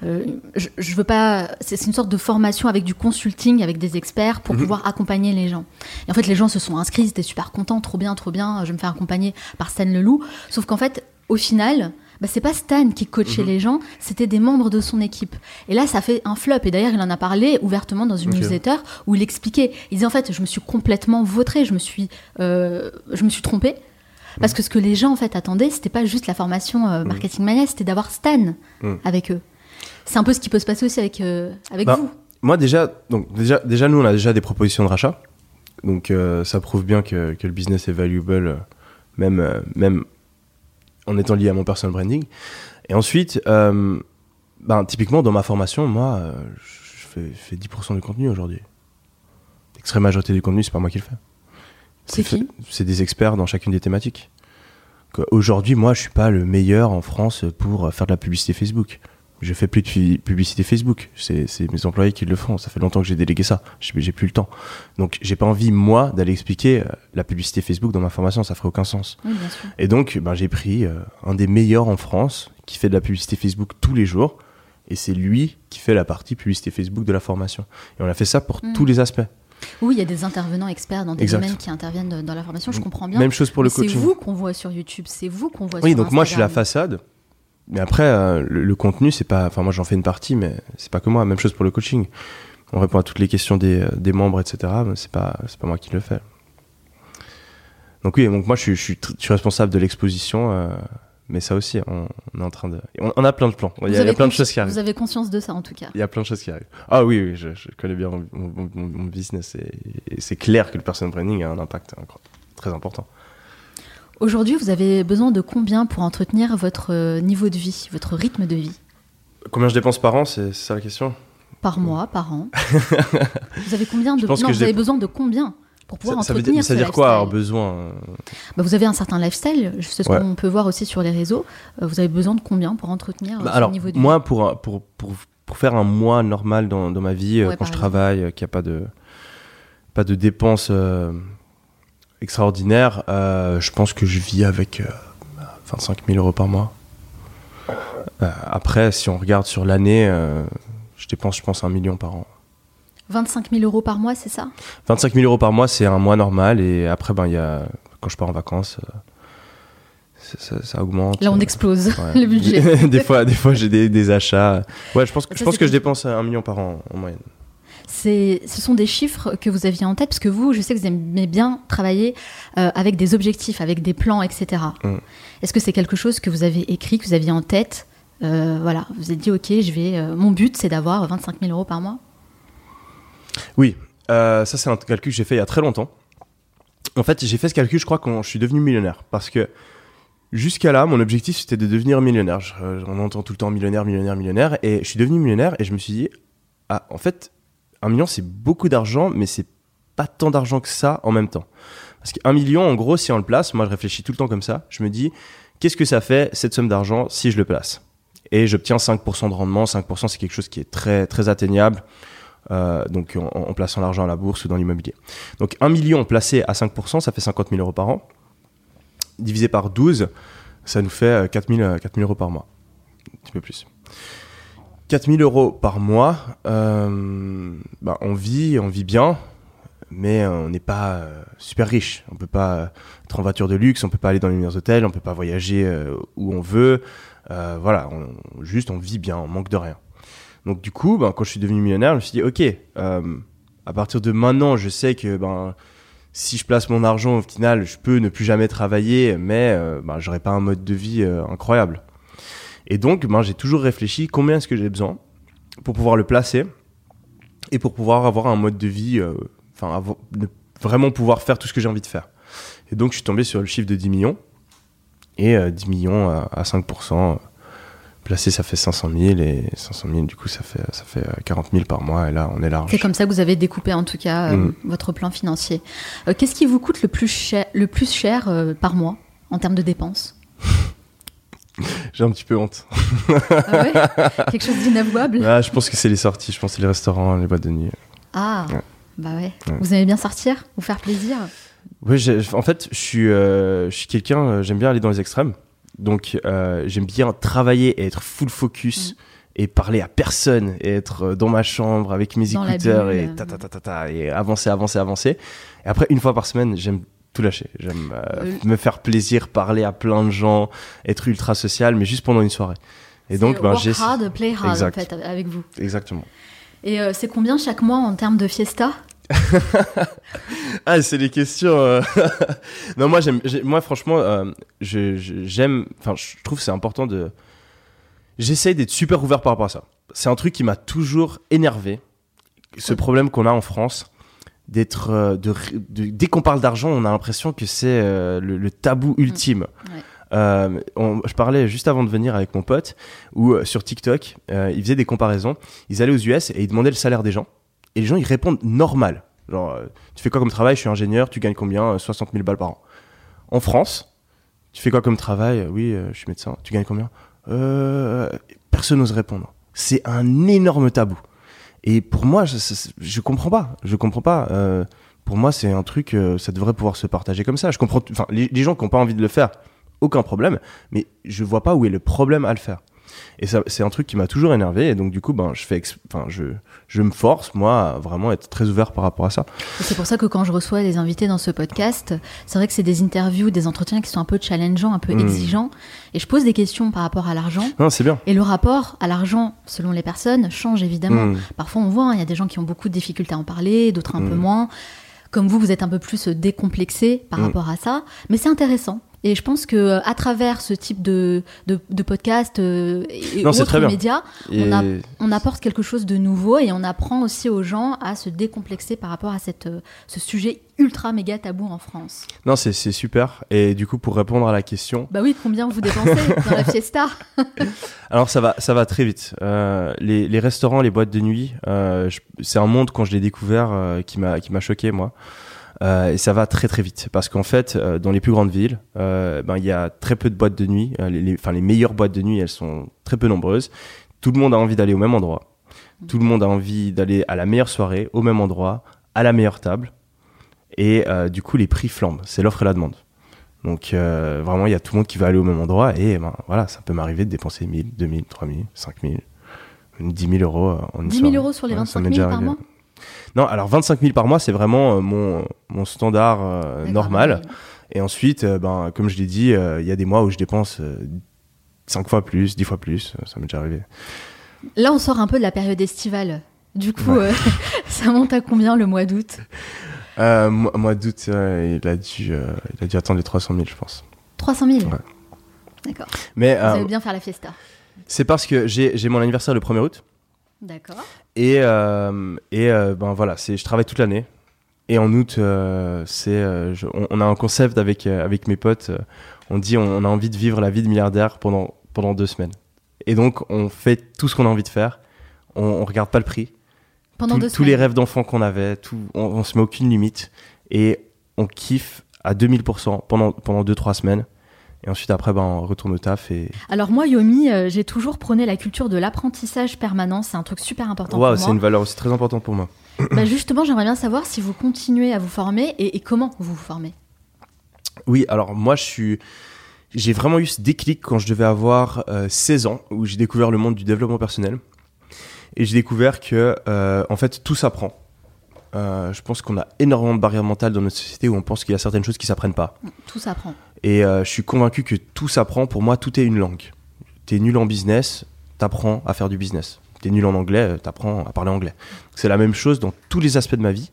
euh, je, je veux pas. C'est c'est une sorte de formation avec du consulting, avec des experts pour Mhm. pouvoir accompagner les gens. Et en fait, les gens se sont inscrits, ils étaient super contents, trop bien, trop bien. Je vais me faire accompagner par Stan Leloup. Sauf qu'en fait, au final. Bah, c'est pas Stan qui coachait Mhm. les gens, c'était des membres de son équipe. Et là, ça fait un flop. Et d'ailleurs, il en a parlé ouvertement dans une newsletter où il expliquait. Il disait en fait, je me suis complètement vautré, je me suis, euh, je me suis trompé. Parce que ce que les gens en fait attendaient, c'était pas juste la formation euh, marketing mania, c'était d'avoir Stan Mm. avec eux. C'est un peu ce qui peut se passer aussi avec, euh, avec Bah, vous. Moi déjà, donc déjà, déjà nous on a déjà des propositions de rachat, donc euh, ça prouve bien que, que le business est valuable, euh, même même en étant lié à mon personal branding. Et ensuite, euh, ben, typiquement dans ma formation, moi, euh, je fais, je fais 10% du contenu aujourd'hui. L'extrême majorité du contenu, c'est pas moi qui le fais. C'est qui? C'est des experts dans chacune des thématiques. Que Aujourd'hui, moi, je suis pas le meilleur en France pour faire de la publicité Facebook. Je fais plus de pu- publicité Facebook. C'est mes employés qui le font. Ça fait longtemps que j'ai délégué ça. J'ai plus le temps. Donc, j'ai pas envie, moi, d'aller expliquer euh, la publicité Facebook dans ma formation. Ça ferait aucun sens. Oui, bien sûr. Et donc, ben, j'ai pris euh, un des meilleurs en France qui fait de la publicité Facebook tous les jours. Et c'est lui qui fait la partie publicité Facebook de la formation. Et on a fait ça pour Mm. tous les aspects. Oui, il y a des intervenants experts dans des Exact. domaines qui interviennent dans la formation, je comprends bien. Même chose pour le Mais C'est coaching. vous qu'on voit sur YouTube, c'est vous qu'on voit Oui, sur donc moi je suis la façade. Mais après, euh, le, le contenu, c'est pas. Enfin, moi j'en fais une partie, mais c'est pas que moi. Même chose pour le coaching. On répond à toutes les questions des, euh, des membres, etc. Mais c'est pas, c'est pas moi qui le fais. Donc oui, donc moi je suis, je suis, tr- je suis responsable de l'exposition. euh, mais ça aussi, on, on est en train de. On, on a plein de plans. Il y a, Vous il y a plein de choses qui arrivent. Vous avez conscience de ça en tout cas. Il y a plein de choses qui arrivent. Ah oui, oui, je, je connais bien mon, mon- mon- mon business et, et c'est clair que le personal branding a un impact incro- très important. Aujourd'hui, vous avez besoin de combien pour entretenir votre euh, niveau de vie, votre rythme de vie? Combien je dépense par an, c'est ça la question. Par mois, par an. (laughs) Vous avez combien de Je pense Non, que vous je avez besoin de combien pour pouvoir ça, ça veut entretenir dire, ça veut dire quoi avoir besoin euh, Bah, Vous avez un certain lifestyle, c'est ce Ouais. qu'on peut voir aussi sur les réseaux. Euh, Vous avez besoin de combien pour entretenir Bah ce alors, niveau de vie? moi, pour, pour, pour, pour faire un mois normal dans, dans ma vie, Ouais, quand je exemple. travaille, qu'il n'y a pas de, pas de dépenses euh, extraordinaires, euh, je pense que je vis avec euh, 25 000 euros par mois. Euh, après, si on regarde sur l'année, euh, je dépense, je pense, un million par an. 25 000 euros par mois, c'est ça? 25 000 euros par mois, c'est un mois normal. Et après, ben, y a, quand je pars en vacances, euh, ça, ça- ça augmente. Là, on Euh, explose Ouais. (laughs) le budget. (laughs) des fois, des fois j'ai des, des achats. Ouais, je pense que, je, pense c'est que je compliqué. dépense un million par an en moyenne. Ce sont des chiffres que vous aviez en tête, parce que vous, je sais que vous aimez bien travailler euh, avec des objectifs, avec des plans, etc. Mm. Est-ce que c'est quelque chose que vous avez écrit, que vous aviez en tête Euh, Voilà, vous êtes dit, ok, je vais. euh, mon but, c'est d'avoir 25 000 euros par mois? Oui, ça c'est un calcul que j'ai fait il y a très longtemps. En fait, j'ai fait ce calcul, je crois, quand je suis devenu millionnaire. Parce que jusqu'à là, mon objectif c'était de devenir millionnaire. Je- on entend tout le temps millionnaire, millionnaire, millionnaire. Et je suis devenu millionnaire et je me suis dit, ah, en fait, un million c'est beaucoup d'argent, mais c'est pas tant d'argent que ça en même temps. Parce qu'un million, en gros, si on le place, moi je réfléchis tout le temps comme ça, je me dis, qu'est-ce que ça fait cette somme d'argent si je le place? Et j'obtiens 5% de rendement. 5% c'est quelque chose qui est très, très atteignable. Euh, donc en, plaçant l'argent à la bourse ou dans l'immobilier. Donc 1 million placé à 5%, ça fait 50 000 euros par an. Divisé par 12, ça nous fait 4 000, euh, 4 000 euros par mois. Un petit peu plus. 4 000 euros par mois, euh, bah, on vit, on vit bien, mais on n'est pas euh, super riche. On peut pas être en voiture de luxe, on peut pas aller dans les meilleurs hôtels, on peut pas voyager euh, où on veut. Euh, voilà, juste on vit bien, on manque de rien. Donc du coup, ben, quand je suis devenu millionnaire, je me suis dit, ok, à partir de maintenant, je sais que ben, si je place mon argent au final, je peux ne plus jamais travailler, mais ben, j'aurai pas un mode de vie incroyable. Et donc, ben, j'ai toujours réfléchi combien est-ce que j'ai besoin pour pouvoir le placer et pour pouvoir avoir un mode de vie, euh, enfin vraiment pouvoir faire tout ce que j'ai envie de faire. Et donc, je suis tombé sur le chiffre de 10 millions. Et euh, 10 millions à, à 5%, euh, placé, ça fait 500 000. Et 500 000, du coup, ça fait, ça fait euh, 40 000 par mois. Et là, on est large. C'est comme ça que vous avez découpé en tout cas euh, Mm. votre plan financier. Euh, Qu'est-ce qui vous coûte le plus cher, le plus cher euh, par mois en termes de dépenses? (laughs) J'ai un petit peu honte. Ah ouais (laughs) Quelque chose d'inavouable Ah, je pense que c'est les sorties, je pense que c'est les restaurants, les boîtes de nuit. Ah, Ouais. Bah ouais. Ouais. Vous aimez bien sortir, vous faire plaisir Oui, en fait, je suis, euh, je suis quelqu'un, euh, j'aime bien aller dans les extrêmes. Donc, euh, j'aime bien travailler et être full focus Mm. et parler à personne et être dans ma chambre avec mes Dans écouteurs et ta, ta, ta, ta, ta, et avancer, avancer, avancer. Et après, une fois par semaine, j'aime tout lâcher. J'aime euh, Euh, me faire plaisir, parler à plein de gens, être ultra social, mais juste pendant une soirée. Et donc, ben, j'ai. hard, play hard Exact. en fait avec vous. Exactement. Et euh, c'est combien chaque mois en termes de fiesta? (laughs) Ah, c'est les questions. euh. (laughs) non, moi, j'aime, j'ai- moi, franchement, euh, j'aime. Enfin, je trouve que c'est important de. J'essaye d'être super ouvert par rapport à ça. C'est un truc qui m'a toujours énervé. Ce problème qu'on a en France, d'être, euh, de, de- dès qu'on parle d'argent, on a l'impression que c'est euh, le, le tabou ultime. Ouais. Euh, on- je parlais juste avant de venir avec mon pote où euh, sur TikTok, ils faisaient des comparaisons. Ils allaient aux US et ils demandaient le salaire des gens. Et les gens, ils répondent normal. Genre, tu fais quoi comme travail? Je suis ingénieur, tu gagnes combien? Euh, 60 000 balles par an. En France, tu fais quoi comme travail? Oui, je suis médecin. Tu gagnes combien? Personne n'ose répondre. C'est un énorme tabou. Et pour moi, je, je, comprends pas. Je comprends pas. Euh, pour moi, c'est un truc, euh, ça devrait pouvoir se partager comme ça. Je comprends. Enfin, les, les gens qui n'ont pas envie de le faire, aucun problème. Mais je vois pas où est le problème à le faire. Et c'est un truc qui m'a toujours énervé. Et donc, du coup, ben, je fais, enfin, je, je me force, moi, à vraiment être très ouvert par rapport à ça. C'est pour ça que quand je reçois des invités dans ce podcast, c'est vrai que c'est des interviews, des entretiens qui sont un peu challengeants, un peu Mm. exigeants. Et je pose des questions par rapport à l'argent. Non, c'est bien. Et le rapport à l'argent, selon les personnes, change évidemment. Mm. Parfois, on voit, hein, il y a des gens qui ont beaucoup de difficultés à en parler, d'autres un peu Mm. moins. Comme vous, vous êtes un peu plus euh, décomplexé par rapport à ça. Mais c'est intéressant. Et je pense que euh, à travers ce type de, de, de podcast euh, et Non, autres médias, Et... On a- on apporte quelque chose de nouveau et on apprend aussi aux gens à se décomplexer par rapport à cette, euh, ce sujet ultra méga tabou en France. Non, c'est, super. Et du coup, pour répondre à la question, Bah oui, combien vous dépensez (laughs) dans la fiesta? Alors ça va, ça va très vite. Euh, les, les restaurants, les boîtes de nuit, euh, c'est un monde quand je l'ai découvert euh, qui m'a qui m'a choqué moi. Euh, et ça va très très vite parce qu'en fait, euh, dans les plus grandes villes, euh, ben il y a très peu de boîtes de nuit. Les, les- enfin les meilleures boîtes de nuit, elles sont très peu nombreuses. Tout le monde a envie d'aller au même endroit. Tout le monde a envie d'aller à la meilleure soirée, au même endroit, à la meilleure table. Et du coup, les prix flambent. C'est l'offre et la demande. Donc vraiment, il y a tout le monde qui va aller au même endroit et ben, voilà, ça peut m'arriver de dépenser 1000, 2000, 3000, 5000, 10 000 euros en une 10 000 soirée. euros sur les Ouais, ça 25 m'est 000 déjà par mois Non, alors 25 000 par mois, c'est vraiment euh, mon, mon standard euh, normal. oui. Et ensuite, euh, ben, comme je l'ai dit, il y a des mois où je dépense 5 fois plus, 10 fois plus, ça m'est déjà arrivé. Là, on sort un peu de la période estivale. Du coup, euh, (laughs) ça monte à combien le mois d'août? Euh, mois, d'août, euh, il, a dû, il a dû atteindre les 300 000, je pense. 300 000 Ouais. D'accord. Mais Vous allez bien faire la fiesta. c'est parce que j'ai j'ai mon anniversaire le 1er août. D'accord. Et, euh, et euh, ben voilà, c'est, je travaille toute l'année. Et en août, euh, c'est, euh, je- on, on a un concept avec, euh, avec mes potes. on dit on, on a envie de vivre la vie de milliardaire pendant, pendant deux semaines. Et donc, on fait tout ce qu'on a envie de faire. On, on regarde pas le prix. Pendant Tous- deux tous les rêves d'enfant qu'on avait, tout, on, on se met aucune limite. Et on kiffe à 2000% pendant, pendant deux, trois semaines. Et ensuite, après, ben, on retourne au taf. Et Alors moi, Yomi, euh, j'ai toujours prôné la culture de l'apprentissage permanent. C'est un truc super important waouh, pour c'est moi. une valeur aussi très importante pour moi. Bah, justement, j'aimerais bien savoir si vous continuez à vous former et, et comment vous vous formez. Oui, alors moi, je suis. J'ai vraiment eu ce déclic quand je devais avoir euh, 16 ans, où j'ai découvert le monde du développement personnel. Et j'ai découvert que, euh, en fait, tout s'apprend. Euh, je pense qu'on a énormément de barrières mentales dans notre société où on pense qu'il y a certaines choses qui s'apprennent pas. Tout s'apprend. Et euh, je suis convaincu que tout s'apprend. Pour moi, tout est une langue. T'es nul en business, t'apprends à faire du business. T'es nul en anglais, euh, t'apprends à parler anglais. C'est la même chose dans tous les aspects de ma vie.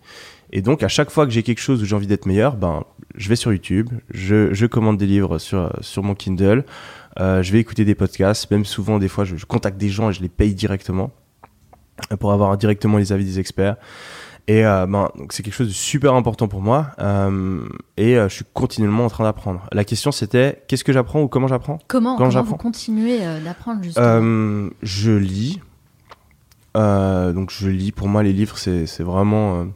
Et donc, à chaque fois que j'ai quelque chose où j'ai envie d'être meilleur, ben, je vais sur YouTube, je, commande des livres sur, sur mon Kindle, euh, je vais écouter des podcasts, même souvent, des fois, je, je contacte des gens et je les paye directement pour avoir directement les avis des experts. Et euh, ben, donc c'est quelque chose de super important pour moi. euh, et euh, je suis continuellement en train d'apprendre. La question c'était qu'est-ce que j'apprends ou comment j'apprends? Comment, comment j'apprends? vous continuez d'apprendre justement? Je lis. Donc je lis. Pour moi, les livres, c'est c'est vraiment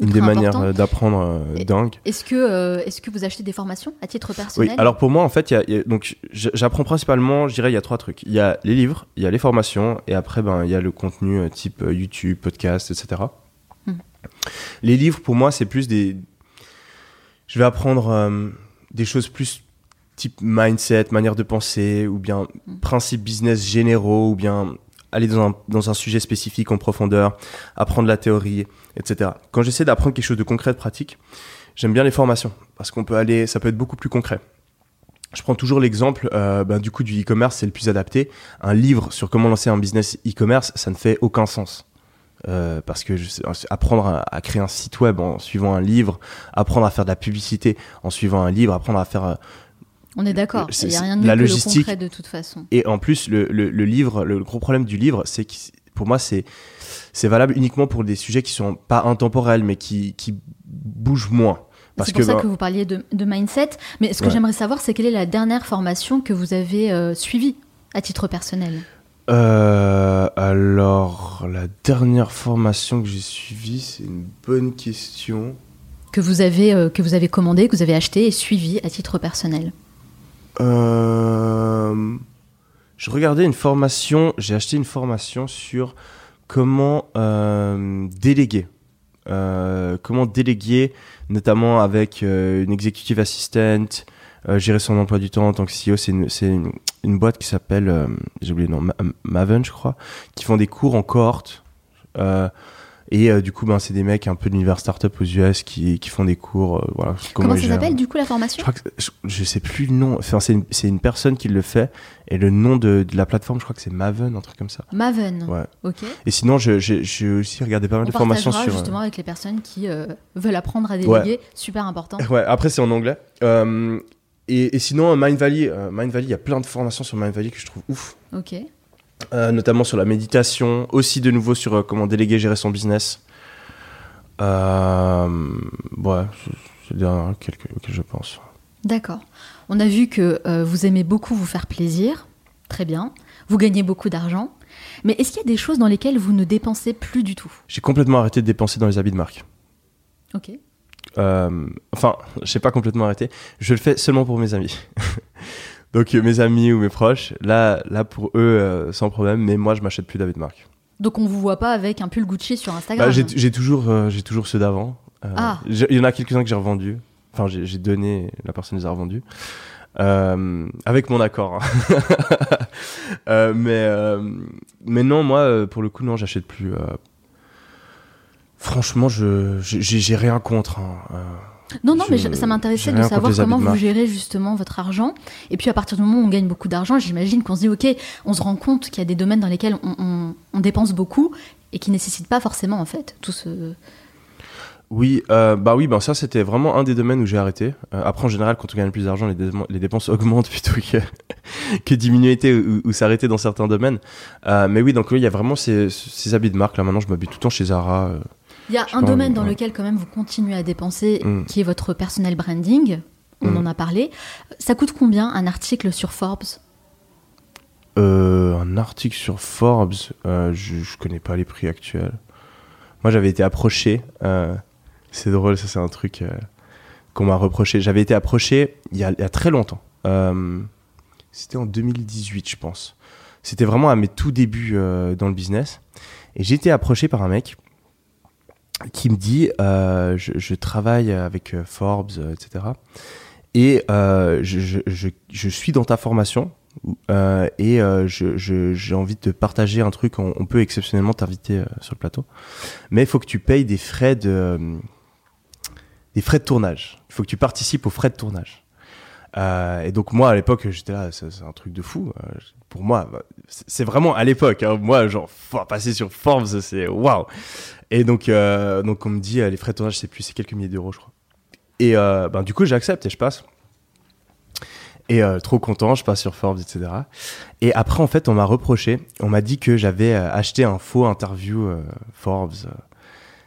une des manières important. d'apprendre euh, dingue. Est-ce que, euh, est-ce que vous achetez des formations à titre Oui, personnel alors pour moi, en fait, il y a- il y a- donc j'apprends principalement, je dirais, il y a trois trucs. Il y a les livres, il y a les formations, et après, ben, il y a le contenu euh, type YouTube, podcast, etc. Les livres, pour moi, c'est plus des. Je vais apprendre euh, des choses plus type mindset, manière de penser, ou bien Mm. principes business généraux, ou bien aller dans un, dans un sujet spécifique en profondeur, apprendre la théorie, etc. Quand j'essaie d'apprendre quelque chose de concret, de pratique, j'aime bien les formations, parce qu'on peut aller, ça peut être beaucoup plus concret. Je prends toujours l'exemple euh, ben, du coup du e-commerce, c'est le plus adapté. Un livre sur comment lancer un business e-commerce, ça ne fait aucun sens. Euh, parce que je apprendre à, à créer un site web en suivant un livre, apprendre à faire de la publicité en suivant un livre, apprendre à faire euh, On est d'accord. C'est- Il n'y a rien de la le logistique- concret de toute façon. et en plus, le, le- le livre, le gros problème du livre, c'est que pour moi, c'est c'est valable uniquement pour des sujets qui sont pas intemporels, mais qui, qui bougent moins. C'est pour que, ça ben, que vous parliez de, de mindset. Mais ce que Ouais. j'aimerais savoir, c'est quelle est la dernière formation que vous avez euh, suivie à titre personnel? Euh, alors, la dernière formation que j'ai suivie, c'est une bonne question. que vous avez euh, que vous avez commandé, que vous avez acheté et suivi à titre personnel. Euh, je regardais une formation, j'ai acheté une formation sur comment déléguer. Comment déléguer, notamment avec une executive assistant, euh, gérer son emploi du temps en tant que CEO. C'est une, une, boîte qui s'appelle, euh, j'ai oublié le nom, Ma- Maven, je crois, qui font des cours en cohorte. Euh, et euh, du coup, ben, c'est des mecs un peu de l'univers startup aux US qui, qui font des cours. voilà, Comment, ils ça s'appelle du coup la Je formation que je, je sais plus le nom. Enfin, c'est une, c'est une personne qui le fait et le nom de, de la plateforme, je crois que c'est Maven, un truc comme ça. Maven. Ouais. Ok. Et sinon, je- j'ai j'ai aussi regardé pas mal On de formations sur. justement avec les personnes qui veulent apprendre à déléguer. Super important. (laughs) Ouais. Après, c'est en anglais. Et, et sinon, Mind Valley, euh, Mind Valley, il y a plein de formations sur Mind Valley que je trouve ouf. Ok. Euh, notamment sur la méditation, aussi de nouveau sur euh, comment déléguer, gérer son business. Ouais, c'est- les dernières auxquelles auxquelles je pense. D'accord. On a vu que vous aimez beaucoup vous faire plaisir. Très bien. Vous gagnez beaucoup d'argent. Mais est-ce qu'il y a des choses dans lesquelles vous ne dépensez plus du tout? J'ai complètement arrêté de dépenser dans les habits de marque. Ok. Euh, enfin, je sais pas complètement arrêté. Je le fais seulement pour mes amis. (laughs) Donc euh, mes amis ou mes proches, là, là pour eux, euh, sans problème. Mais moi, je m'achète plus d'habits de marque. Donc on vous voit pas avec un pull Gucci sur Instagram. Bah, j'ai j'ai toujours, euh, j'ai toujours ceux d'avant. Ah. j'ai- Il y en a quelques-uns que j'ai revendus. Enfin, j'ai j'ai donné, la personne les a revendus. Euh, avec mon accord. hein. (laughs) Euh, mais, euh, mais non, moi, pour le coup, non, j'achète plus. Franchement, je j'ai rien contre. hein. Euh, Non, non, mais Je- ça m'intéressait de savoir comment vous gérez justement votre argent. Et puis à partir du moment où on gagne beaucoup d'argent, j'imagine qu'on se dit, ok, on se rend compte qu'il y a des domaines dans lesquels on, on- on dépense beaucoup et qui nécessitent pas forcément en fait tout ce. Oui, euh, bah oui, ben ça c'était vraiment un des domaines où j'ai arrêté. Euh, après en général, quand on gagne plus d'argent, les, dé- les dépenses (laughs) augmentent plutôt que, que diminuer ou, ou s'arrêter dans certains domaines. Euh, mais oui, donc oui, il y a vraiment ces, ces habits de marque. Là maintenant, je m'habille tout le temps chez Zara. Il y a un pas, domaine dans ouais. lequel quand même vous continuez à dépenser, Mm. qui est votre personnel branding. On Mm. en a parlé. Ça coûte combien un article sur Forbes? Euh, un article sur Forbes, euh, je, je connais pas les prix actuels. Moi, j'avais été approché. euh, c'est drôle, ça c'est un truc qu'on m'a reproché. J'avais été approché il y a, il y a très longtemps. C'était en 2018, je pense. C'était vraiment à mes tout débuts dans le business. Et j'ai été approché par un mec qui me dit euh, je, travaille avec euh, Forbes, etc. Et euh, je, je, suis dans ta formation et j'ai envie de te partager un truc. On, peut exceptionnellement t'inviter sur le plateau, mais il faut que tu payes des frais de des frais de tournage. Il faut que tu participes aux frais de tournage. Et donc moi à l'époque j'étais là, c'est un truc de fou. Pour moi, c'est vraiment à l'époque. hein. moi genre passer sur Forbes, c'est waouh. Et donc euh, donc on me dit euh, les frais de tournage c'est plus c'est quelques milliers d'euros je crois. Et euh, ben du coup j'accepte et je passe. Et trop content, je passe sur Forbes, etc. Et après, en fait, on m'a reproché, on m'a dit que j'avais acheté un faux interview Forbes,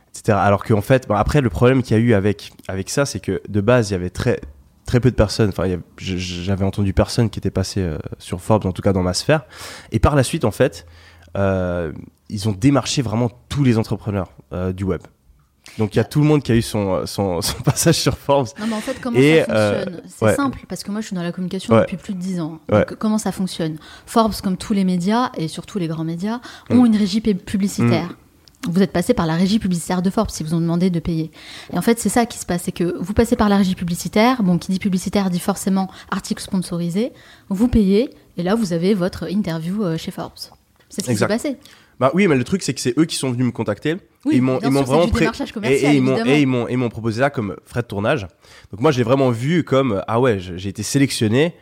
etc. Alors qu'en fait, après, le problème qu'il y a eu avec, avec ça, c'est que de base, il y avait très, très peu de personnes, enfin, j'avais entendu personne qui était passé euh, sur Forbes, en tout cas dans ma sphère. Et par la suite, en fait, euh, ils ont démarché vraiment tous les entrepreneurs euh, du web. Donc il y a tout le monde qui a eu son, son, (laughs) son passage sur Forbes. Non, mais en fait, comment Et, ça fonctionne? C'est ouais. simple, parce que moi, je suis dans la communication Ouais. depuis plus de 10 ans. Ouais. Comment ça fonctionne? Forbes, comme tous les médias, et surtout les grands médias, ont Mm. une régie pu- publicitaire. Vous êtes passé par la régie publicitaire de Forbes si vous ont demandé de payer. Et en fait, c'est ça qui se passe, c'est que vous passez par la régie publicitaire. Bon, qui dit publicitaire dit forcément article sponsorisé. Vous payez et là, vous avez votre interview euh, chez Forbes. C'est ce qui s'est passé. Bah oui, mais le truc, c'est que c'est eux qui sont venus me contacter. Oui, ils m'ont ils vraiment pré- et, ils m'ont et ils m'ont ils m'ont proposé ça comme frais de tournage. Donc moi, je l'ai vraiment vu comme ah ouais, j'ai été sélectionné,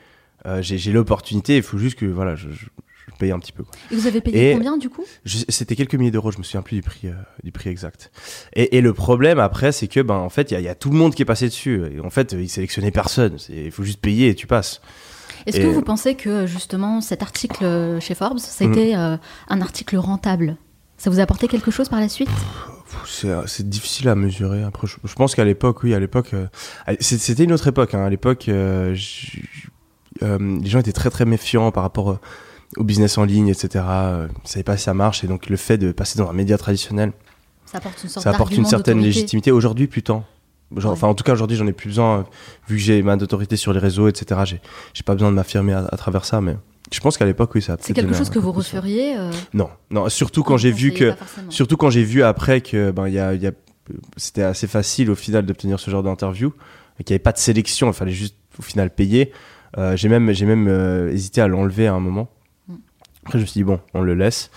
euh, j'ai j'ai l'opportunité. Il faut juste que voilà, je, je, je paye un petit peu. quoi. Et vous avez payé Et- combien du coup? C'était quelques milliers d'euros, je me souviens plus du prix, euh, du prix exact. Et, et le problème après, c'est que ben en fait, il y, a- il y a tout le monde qui est passé dessus. Et en fait, ils sélectionnaient personne. Il faut juste payer et tu passes. Est-ce que vous pensez que justement cet article euh, chez Forbes, ça a Mhm. été euh, un article rentable? Ça vous a apporté quelque chose par la suite? Pff, C'est difficile à mesurer. Après, je, je pense qu'à l'époque, oui, à l'époque, euh, c'était une autre époque. hein. À l'époque, euh, euh, les gens étaient très très méfiants par rapport euh, au business en ligne, etc. Euh, savaient pas si ça marche. Et donc, le fait de passer dans un média traditionnel, Ça apporte une sorte ça apporte une d'argument certaine d'autorité. légitimité. Aujourd'hui, plus tant. Ouais. Enfin, en tout cas, aujourd'hui, j'en ai plus besoin. euh, vu que j'ai ma autorité sur les réseaux, etc. J'ai j'ai pas besoin de m'affirmer à, à travers ça. Mais je pense qu'à l'époque, oui, ça a C'est quelque chose un que vous referiez euh, Non, non. Surtout quand j'ai vu que. Surtout quand j'ai vu après que ben il y a, il y a- c'était assez facile au final d'obtenir ce genre d'interview et qu'il n'y avait pas de sélection, il fallait juste au final payer. Euh, j'ai même j'ai même hésité à l'enlever à un moment. Après je me suis dit bon, on le laisse.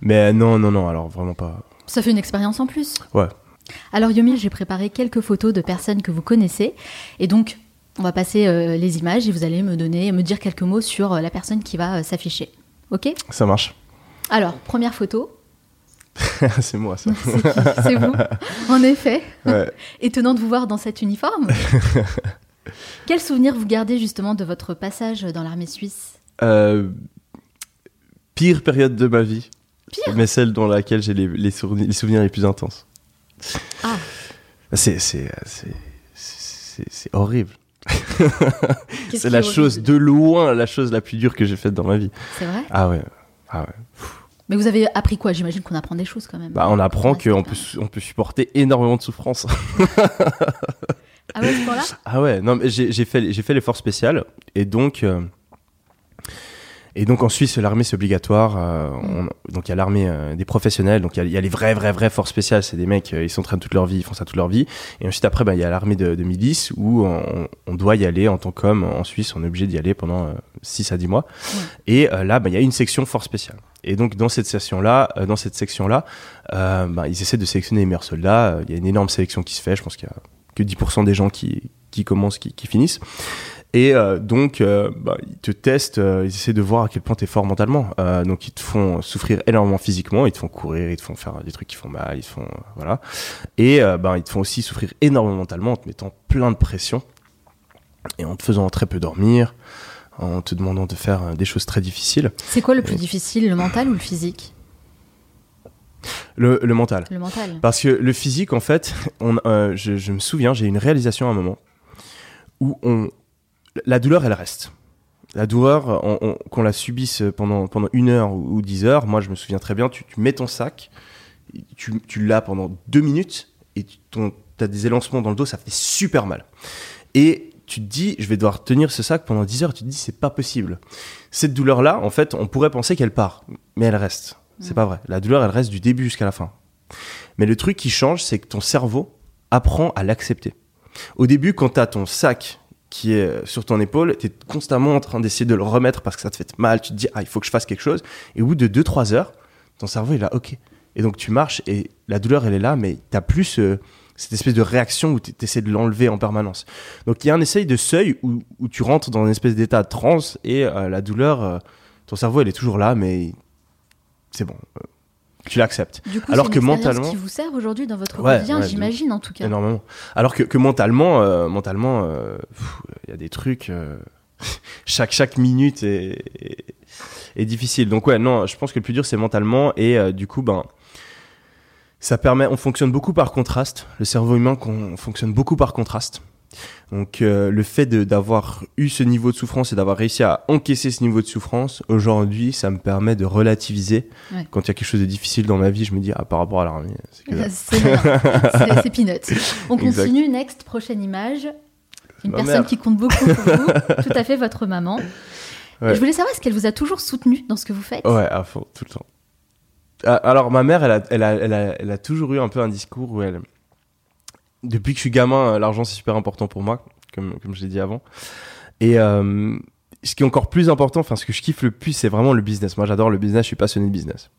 Mais non non non, alors vraiment pas. Ça fait une expérience en plus? Ouais. Alors Yomi, j'ai préparé quelques photos de personnes que vous connaissez. Et donc, on va passer euh, les images et vous allez me donner, me dire quelques mots sur euh, la personne qui va euh, s'afficher. Ok? Ça marche. Alors, première photo, (laughs) c'est moi ça. (laughs) c'est vous? En effet, Ouais. (laughs) étonnant de vous voir dans cet uniforme. Quel souvenir vous gardez justement de votre passage dans l'armée suisse? Euh, pire période de ma vie. Pire Mais celle dans laquelle j'ai les, les, souvenirs, les souvenirs les plus intenses. Ah, C'est c'est c'est c'est- c'est horrible. (laughs) C'est la chose de loin, la chose la plus dure que j'ai faite dans ma vie. C'est vrai? Ah ouais. Ah ouais. Mais vous avez appris quoi? J'imagine qu'on apprend des choses quand même. Bah, on apprend qu'on peut, on peut supporter énormément de souffrance. Ah ouais, à ce point-là? (laughs) Ah ouais, non, mais j'ai fait, j'ai fait l'effort spécial. Et donc, euh, et donc en Suisse, l'armée, c'est obligatoire. euh, on- donc il y a l'armée euh, des professionnels. Donc il y a, il y a les vrais, vrais, vrais forces spéciales. C'est des mecs, euh, ils s'entraînent toute leur vie, ils font ça toute leur vie. Et ensuite, après, bah, il y a l'armée de, de milice où on, on doit y aller en tant qu'homme. En Suisse, on est obligé d'y aller pendant 6 à 10 mois. Et euh, là, bah, il y a une section force spéciale. Et donc dans cette section-là, euh, dans cette section-là, euh, bah, ils essaient de sélectionner les meilleurs soldats. Euh, Il y a une énorme sélection qui se fait. Je pense qu'il y a que 10% des gens qui, qui commencent, qui, qui finissent. Et euh, donc, euh, bah, ils te testent, euh, ils essaient de voir à quel point tu es fort mentalement. Donc, ils te font souffrir énormément physiquement, ils te font courir, ils te font faire des trucs qui font mal, ils te font. voilà. Et bah, ils te font aussi souffrir énormément mentalement en te mettant plein de pression et en te faisant très peu dormir, en te demandant de faire des choses très difficiles. C'est quoi le plus difficile, le mental ou le physique? Le, le mental. Le mental. Parce que le physique, en fait, on, je, je me souviens, j'ai eu une réalisation à un moment où on, la douleur, elle reste. La douleur, on- on- qu'on la subisse pendant, pendant une heure ou, dix heures, moi je me souviens très bien, tu, mets ton sac, tu, l'as pendant deux minutes et tu as des élancements dans le dos, ça fait super mal. Et tu te dis, je vais devoir tenir ce sac pendant 10 heures, tu te dis, c'est pas possible. Cette douleur-là, en fait, on pourrait penser qu'elle part, mais elle reste. C'est Mm. pas vrai. La douleur, elle reste du début jusqu'à la fin. Mais le truc qui change, c'est que ton cerveau apprend à l'accepter. Au début, quand tu as ton sac qui est sur ton épaule, tu es constamment en train d'essayer de le remettre parce que ça te fait mal, tu te dis, ah, il faut que je fasse quelque chose. Et au bout de 2-3 heures, ton cerveau est là, ok. Et donc tu marches et la douleur, elle est là, mais tu plus ce- cette espèce de réaction où tu essaies de l'enlever en permanence. Donc il y a un essai de seuil où, tu rentres dans une espèce d'état de transe et euh, la douleur, euh, ton cerveau, elle est toujours là, mais c'est bon. euh, tu l'acceptes. Alors que mentalement- qui vous sert aujourd'hui dans votre Ouais, quotidien, ouais, j'imagine en tout cas. énormément. Alors que, que mentalement, euh, mentalement, euh, il y a des trucs. euh, (laughs) chaque chaque minute est, est, est difficile. Donc ouais, non, je pense que le plus dur c'est mentalement et euh, du coup ben ça permet. On fonctionne beaucoup par contraste. Le cerveau humain qu'on fonctionne beaucoup par contraste. Donc euh, le fait d'avoir eu ce niveau de souffrance et d'avoir réussi à encaisser ce niveau de souffrance, aujourd'hui, ça me permet de relativiser. Ouais. Quand il y a quelque chose de difficile dans ma vie, je me dis, ah, par rapport à l'armée, c'est que dalle. (laughs) C'est peanuts. On Exact. continue, next, prochaine image. Une Ma personne mère. qui compte beaucoup pour vous, (laughs) tout à fait votre maman. Ouais. Je voulais savoir, est-ce qu'elle vous a toujours soutenu dans ce que vous faites? Ouais, à fond, tout le temps. Ah, Alors, ma mère, elle a, elle, a, elle, a, elle a toujours eu un peu un discours où elle. Depuis que je suis gamin, euh, l'argent c'est super important pour moi, comme, comme je l'ai dit avant. Et euh, ce qui est encore plus important, enfin, ce que je kiffe le plus, c'est vraiment le business. Moi, j'adore le business, je suis passionné de business.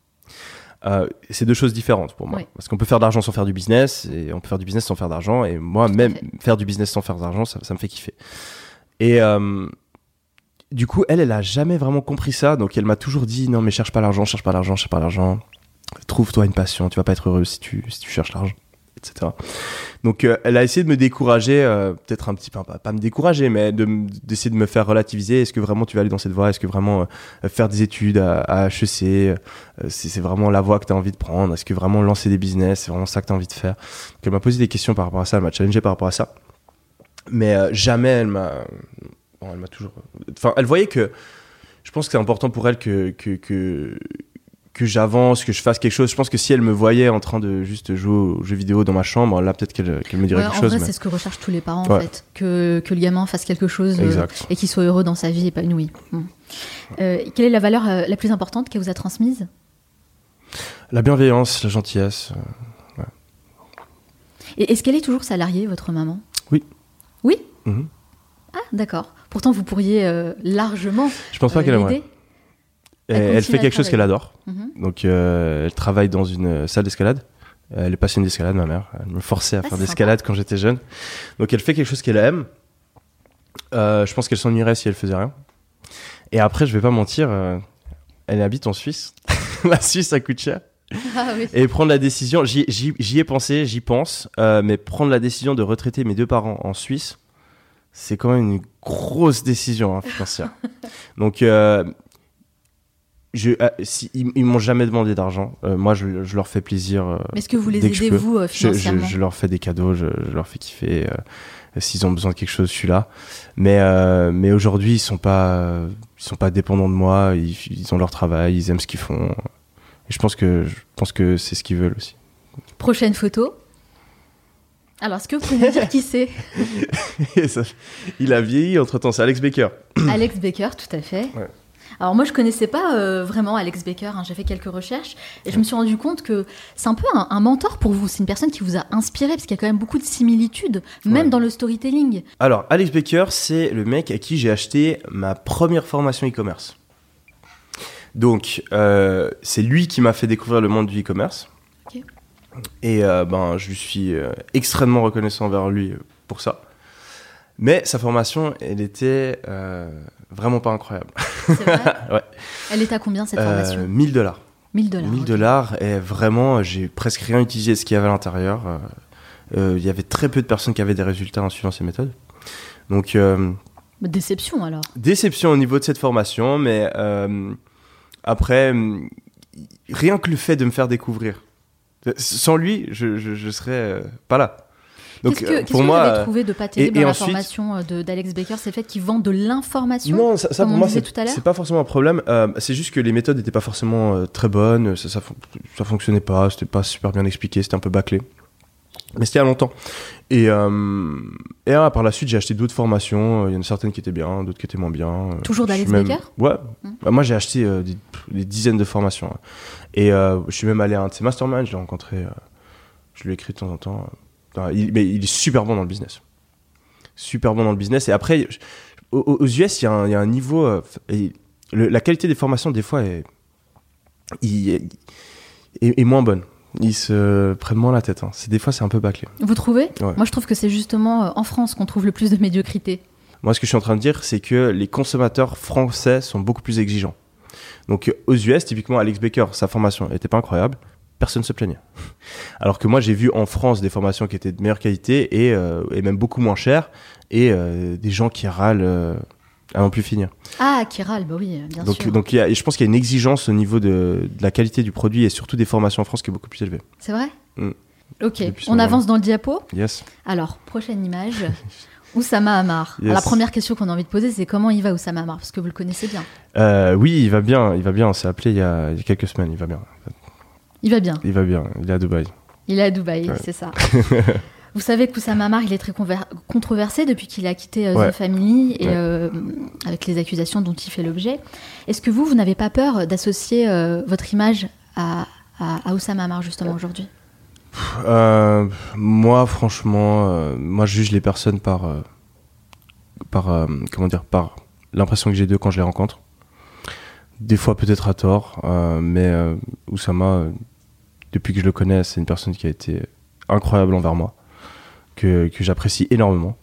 Euh, c'est deux choses différentes pour moi. Oui. Parce qu'on peut faire de l'argent sans faire du business, et on peut faire du business sans faire d'argent. Et moi, même faire du business sans faire d'argent, ça, ça me fait kiffer. Et euh, du coup, elle, elle a jamais vraiment compris ça. Donc, elle m'a toujours dit non, mais cherche pas l'argent, cherche pas l'argent, cherche pas l'argent. Trouve-toi une passion. Tu vas pas être heureux si tu, si tu cherches l'argent, etc. Donc, euh, elle a essayé de me décourager, euh, peut-être un petit peu, pas, pas me décourager, mais de d'essayer de me faire relativiser. Est-ce que vraiment tu vas aller dans cette voie? Est-ce que vraiment euh, faire des études à, HEC, c'est vraiment la voie que tu as envie de prendre? Est-ce que vraiment lancer des business, c'est vraiment ça que tu as envie de faire? Donc, Elle m'a posé des questions par rapport à ça, elle m'a challengé par rapport à ça. Mais jamais elle m'a. Bon, elle m'a toujours. Enfin, elle voyait que. Je pense que c'est important pour elle que, que, que j'avance, que je fasse quelque chose. Je pense que si elle me voyait en train de juste jouer aux jeux vidéo dans ma chambre, là, peut-être qu'elle me dirait Ouais, quelque en chose. vrai, mais- c'est ce que recherchent tous les parents, en Ouais. fait. Que, que le gamin fasse quelque chose euh, et qu'il soit heureux dans sa vie épanouie. Mm. Euh, quelle est la valeur euh, la plus importante qu'elle vous a transmise? La bienveillance, la gentillesse. euh, Et est-ce qu'elle est toujours salariée, votre maman? Oui. Oui? Mhm. Ah, d'accord. Pourtant, vous pourriez largement Je pense pas qu'elle aimerait. Elle, fait quelque chose qu'elle adore. Mhm. Donc, euh, elle travaille dans une euh, salle d'escalade. Euh, Elle est passionnée d'escalade, ma mère. Elle me forçait à Ah, faire c'est de l'escalade quand j'étais jeune. Donc, elle fait quelque chose qu'elle aime. Euh, je pense qu'elle s'ennuierait si elle faisait rien. Et après, je vais pas mentir, euh, elle habite en Suisse. (laughs) la Suisse, ça coûte cher. Ah oui. Et prendre la décision, j'y ai pensé, j'y pense, mais prendre la décision de retraiter mes deux parents en Suisse, c'est quand même une grosse décision hein, financière. (laughs) Donc, euh, je, euh, si, ils, ils m'ont jamais demandé d'argent. Euh, moi, je, je leur fais plaisir. euh, Mais est-ce que vous les aidez, vous, je, je- financièrement je leur fais des cadeaux, je, leur fais kiffer. S'ils ont besoin de quelque chose, je suis là. Mais, mais aujourd'hui, ils sont pas, ils sont pas dépendants de moi. Ils, ils ont leur travail, ils aiment ce qu'ils font. Et je pense que, je pense que c'est ce qu'ils veulent aussi. Prochaine photo. Alors, est-ce que vous pouvez me dire qui c'est (laughs) il a vieilli entre temps, c'est Alex Baker. Alex Baker, tout à fait. Ouais. Alors moi, je connaissais pas euh, vraiment Alex Baker. hein. J'ai fait quelques recherches et je me suis rendu compte que c'est un peu un, un mentor pour vous. C'est une personne qui vous a inspiré parce qu'il y a quand même beaucoup de similitudes, même Ouais. dans le storytelling. Alors, Alex Baker, c'est le mec à qui j'ai acheté ma première formation e-commerce. Donc, euh, c'est lui qui m'a fait découvrir le monde du e-commerce. Et euh, ben, je suis euh, extrêmement reconnaissant envers lui pour ça. Mais sa formation, elle était vraiment pas incroyable. C'est vrai (laughs) Ouais. Elle est à combien cette Euh, formation 1000 dollars. 1000 dollars. 1000 ok. dollars et vraiment j'ai presque rien utilisé de ce qu'il y avait à l'intérieur. Euh, euh, Il y avait très peu de personnes qui avaient des résultats en suivant ces méthodes. Donc euh, Déception alors. déception au niveau de cette formation, mais euh, après hum, rien que le fait de me faire découvrir, sans lui je, je, je serais euh, pas là. Donc Qu'est-ce que, euh, pour que moi, vous avez euh, trouvé de pas terrible et- et dans la ensuite- formation euh, de, d'Alex Baker C'est le fait qu'il vend de l'information Non, ça, ça, pour moi, c'est tout à l'heure c'est pas forcément un problème. Euh, c'est juste que les méthodes n'étaient pas forcément euh, très bonnes. Ça, ça, fon- ça fonctionnait pas. C'était pas super bien expliqué. C'était un peu bâclé. Mais c'était il y a longtemps. Et, euh, et ah, par la suite, j'ai acheté d'autres formations. Il y en a certaines qui étaient bien, d'autres qui étaient moins bien. Toujours d'Alex même- Baker Ouais. Hmm. Bah, moi, j'ai acheté euh, des, des dizaines de formations. Et euh, je suis même allé à un de ses masterminds. Je l'ai rencontré. je lui ai écrit de temps en temps. Il, mais il est super bon dans le business. Super bon dans le business. Et après, aux, aux US, il y, a un- il y a un niveau. euh, et le- la qualité des formations, des fois, est, il- est, est- est moins bonne. Ils se prennent moins la tête. hein. Des fois, c'est un peu bâclé. Vous trouvez? Ouais. Moi, je trouve que c'est justement euh, en France qu'on trouve le plus de médiocrité. Moi, ce que je suis en train de dire, c'est que les consommateurs français sont beaucoup plus exigeants. Donc, aux US, typiquement, Alex Baker, sa formation était pas incroyable. Personne ne se plaignait. Alors que moi, j'ai vu en France des formations qui étaient de meilleure qualité et, euh, et même beaucoup moins chères et euh, des gens qui râlent euh, à n'en plus finir. Ah, Kiral, bah oui, bien Donc, sûr. donc y a- je pense qu'il y a une exigence au niveau de, de la qualité du produit et surtout des formations en France qui est beaucoup plus élevée. C'est vrai? Mm. Ok, on avance dans le diapo? Yes. Alors, prochaine image. (laughs) Oussama Hamar. Yes. La première question qu'on a envie de poser, c'est comment il va Oussama Hamar? Parce que vous le connaissez bien. Euh, oui, il va bien. Il va bien. On s'est appelé il y, a, il y a quelques semaines. Il va bien. Il va bien. Il va bien. Il est à Dubaï. Il est à Dubaï, Ouais. c'est ça. (laughs) Vous savez qu'Oussama Hamar, il est très controversé depuis qu'il a quitté euh, Ouais. The Family et Ouais. euh, avec les accusations dont il fait l'objet. Est-ce que vous, vous n'avez pas peur d'associer euh, votre image à, à à, Oussama Amar justement aujourd'hui? Euh, moi, franchement, moi, je juge les personnes par, par comment dire, par l'impression que j'ai d'eux quand je les rencontre. Des fois, peut-être à tort, mais Oussama, depuis que je le connais, c'est une personne qui a été incroyable envers moi, que, que j'apprécie énormément.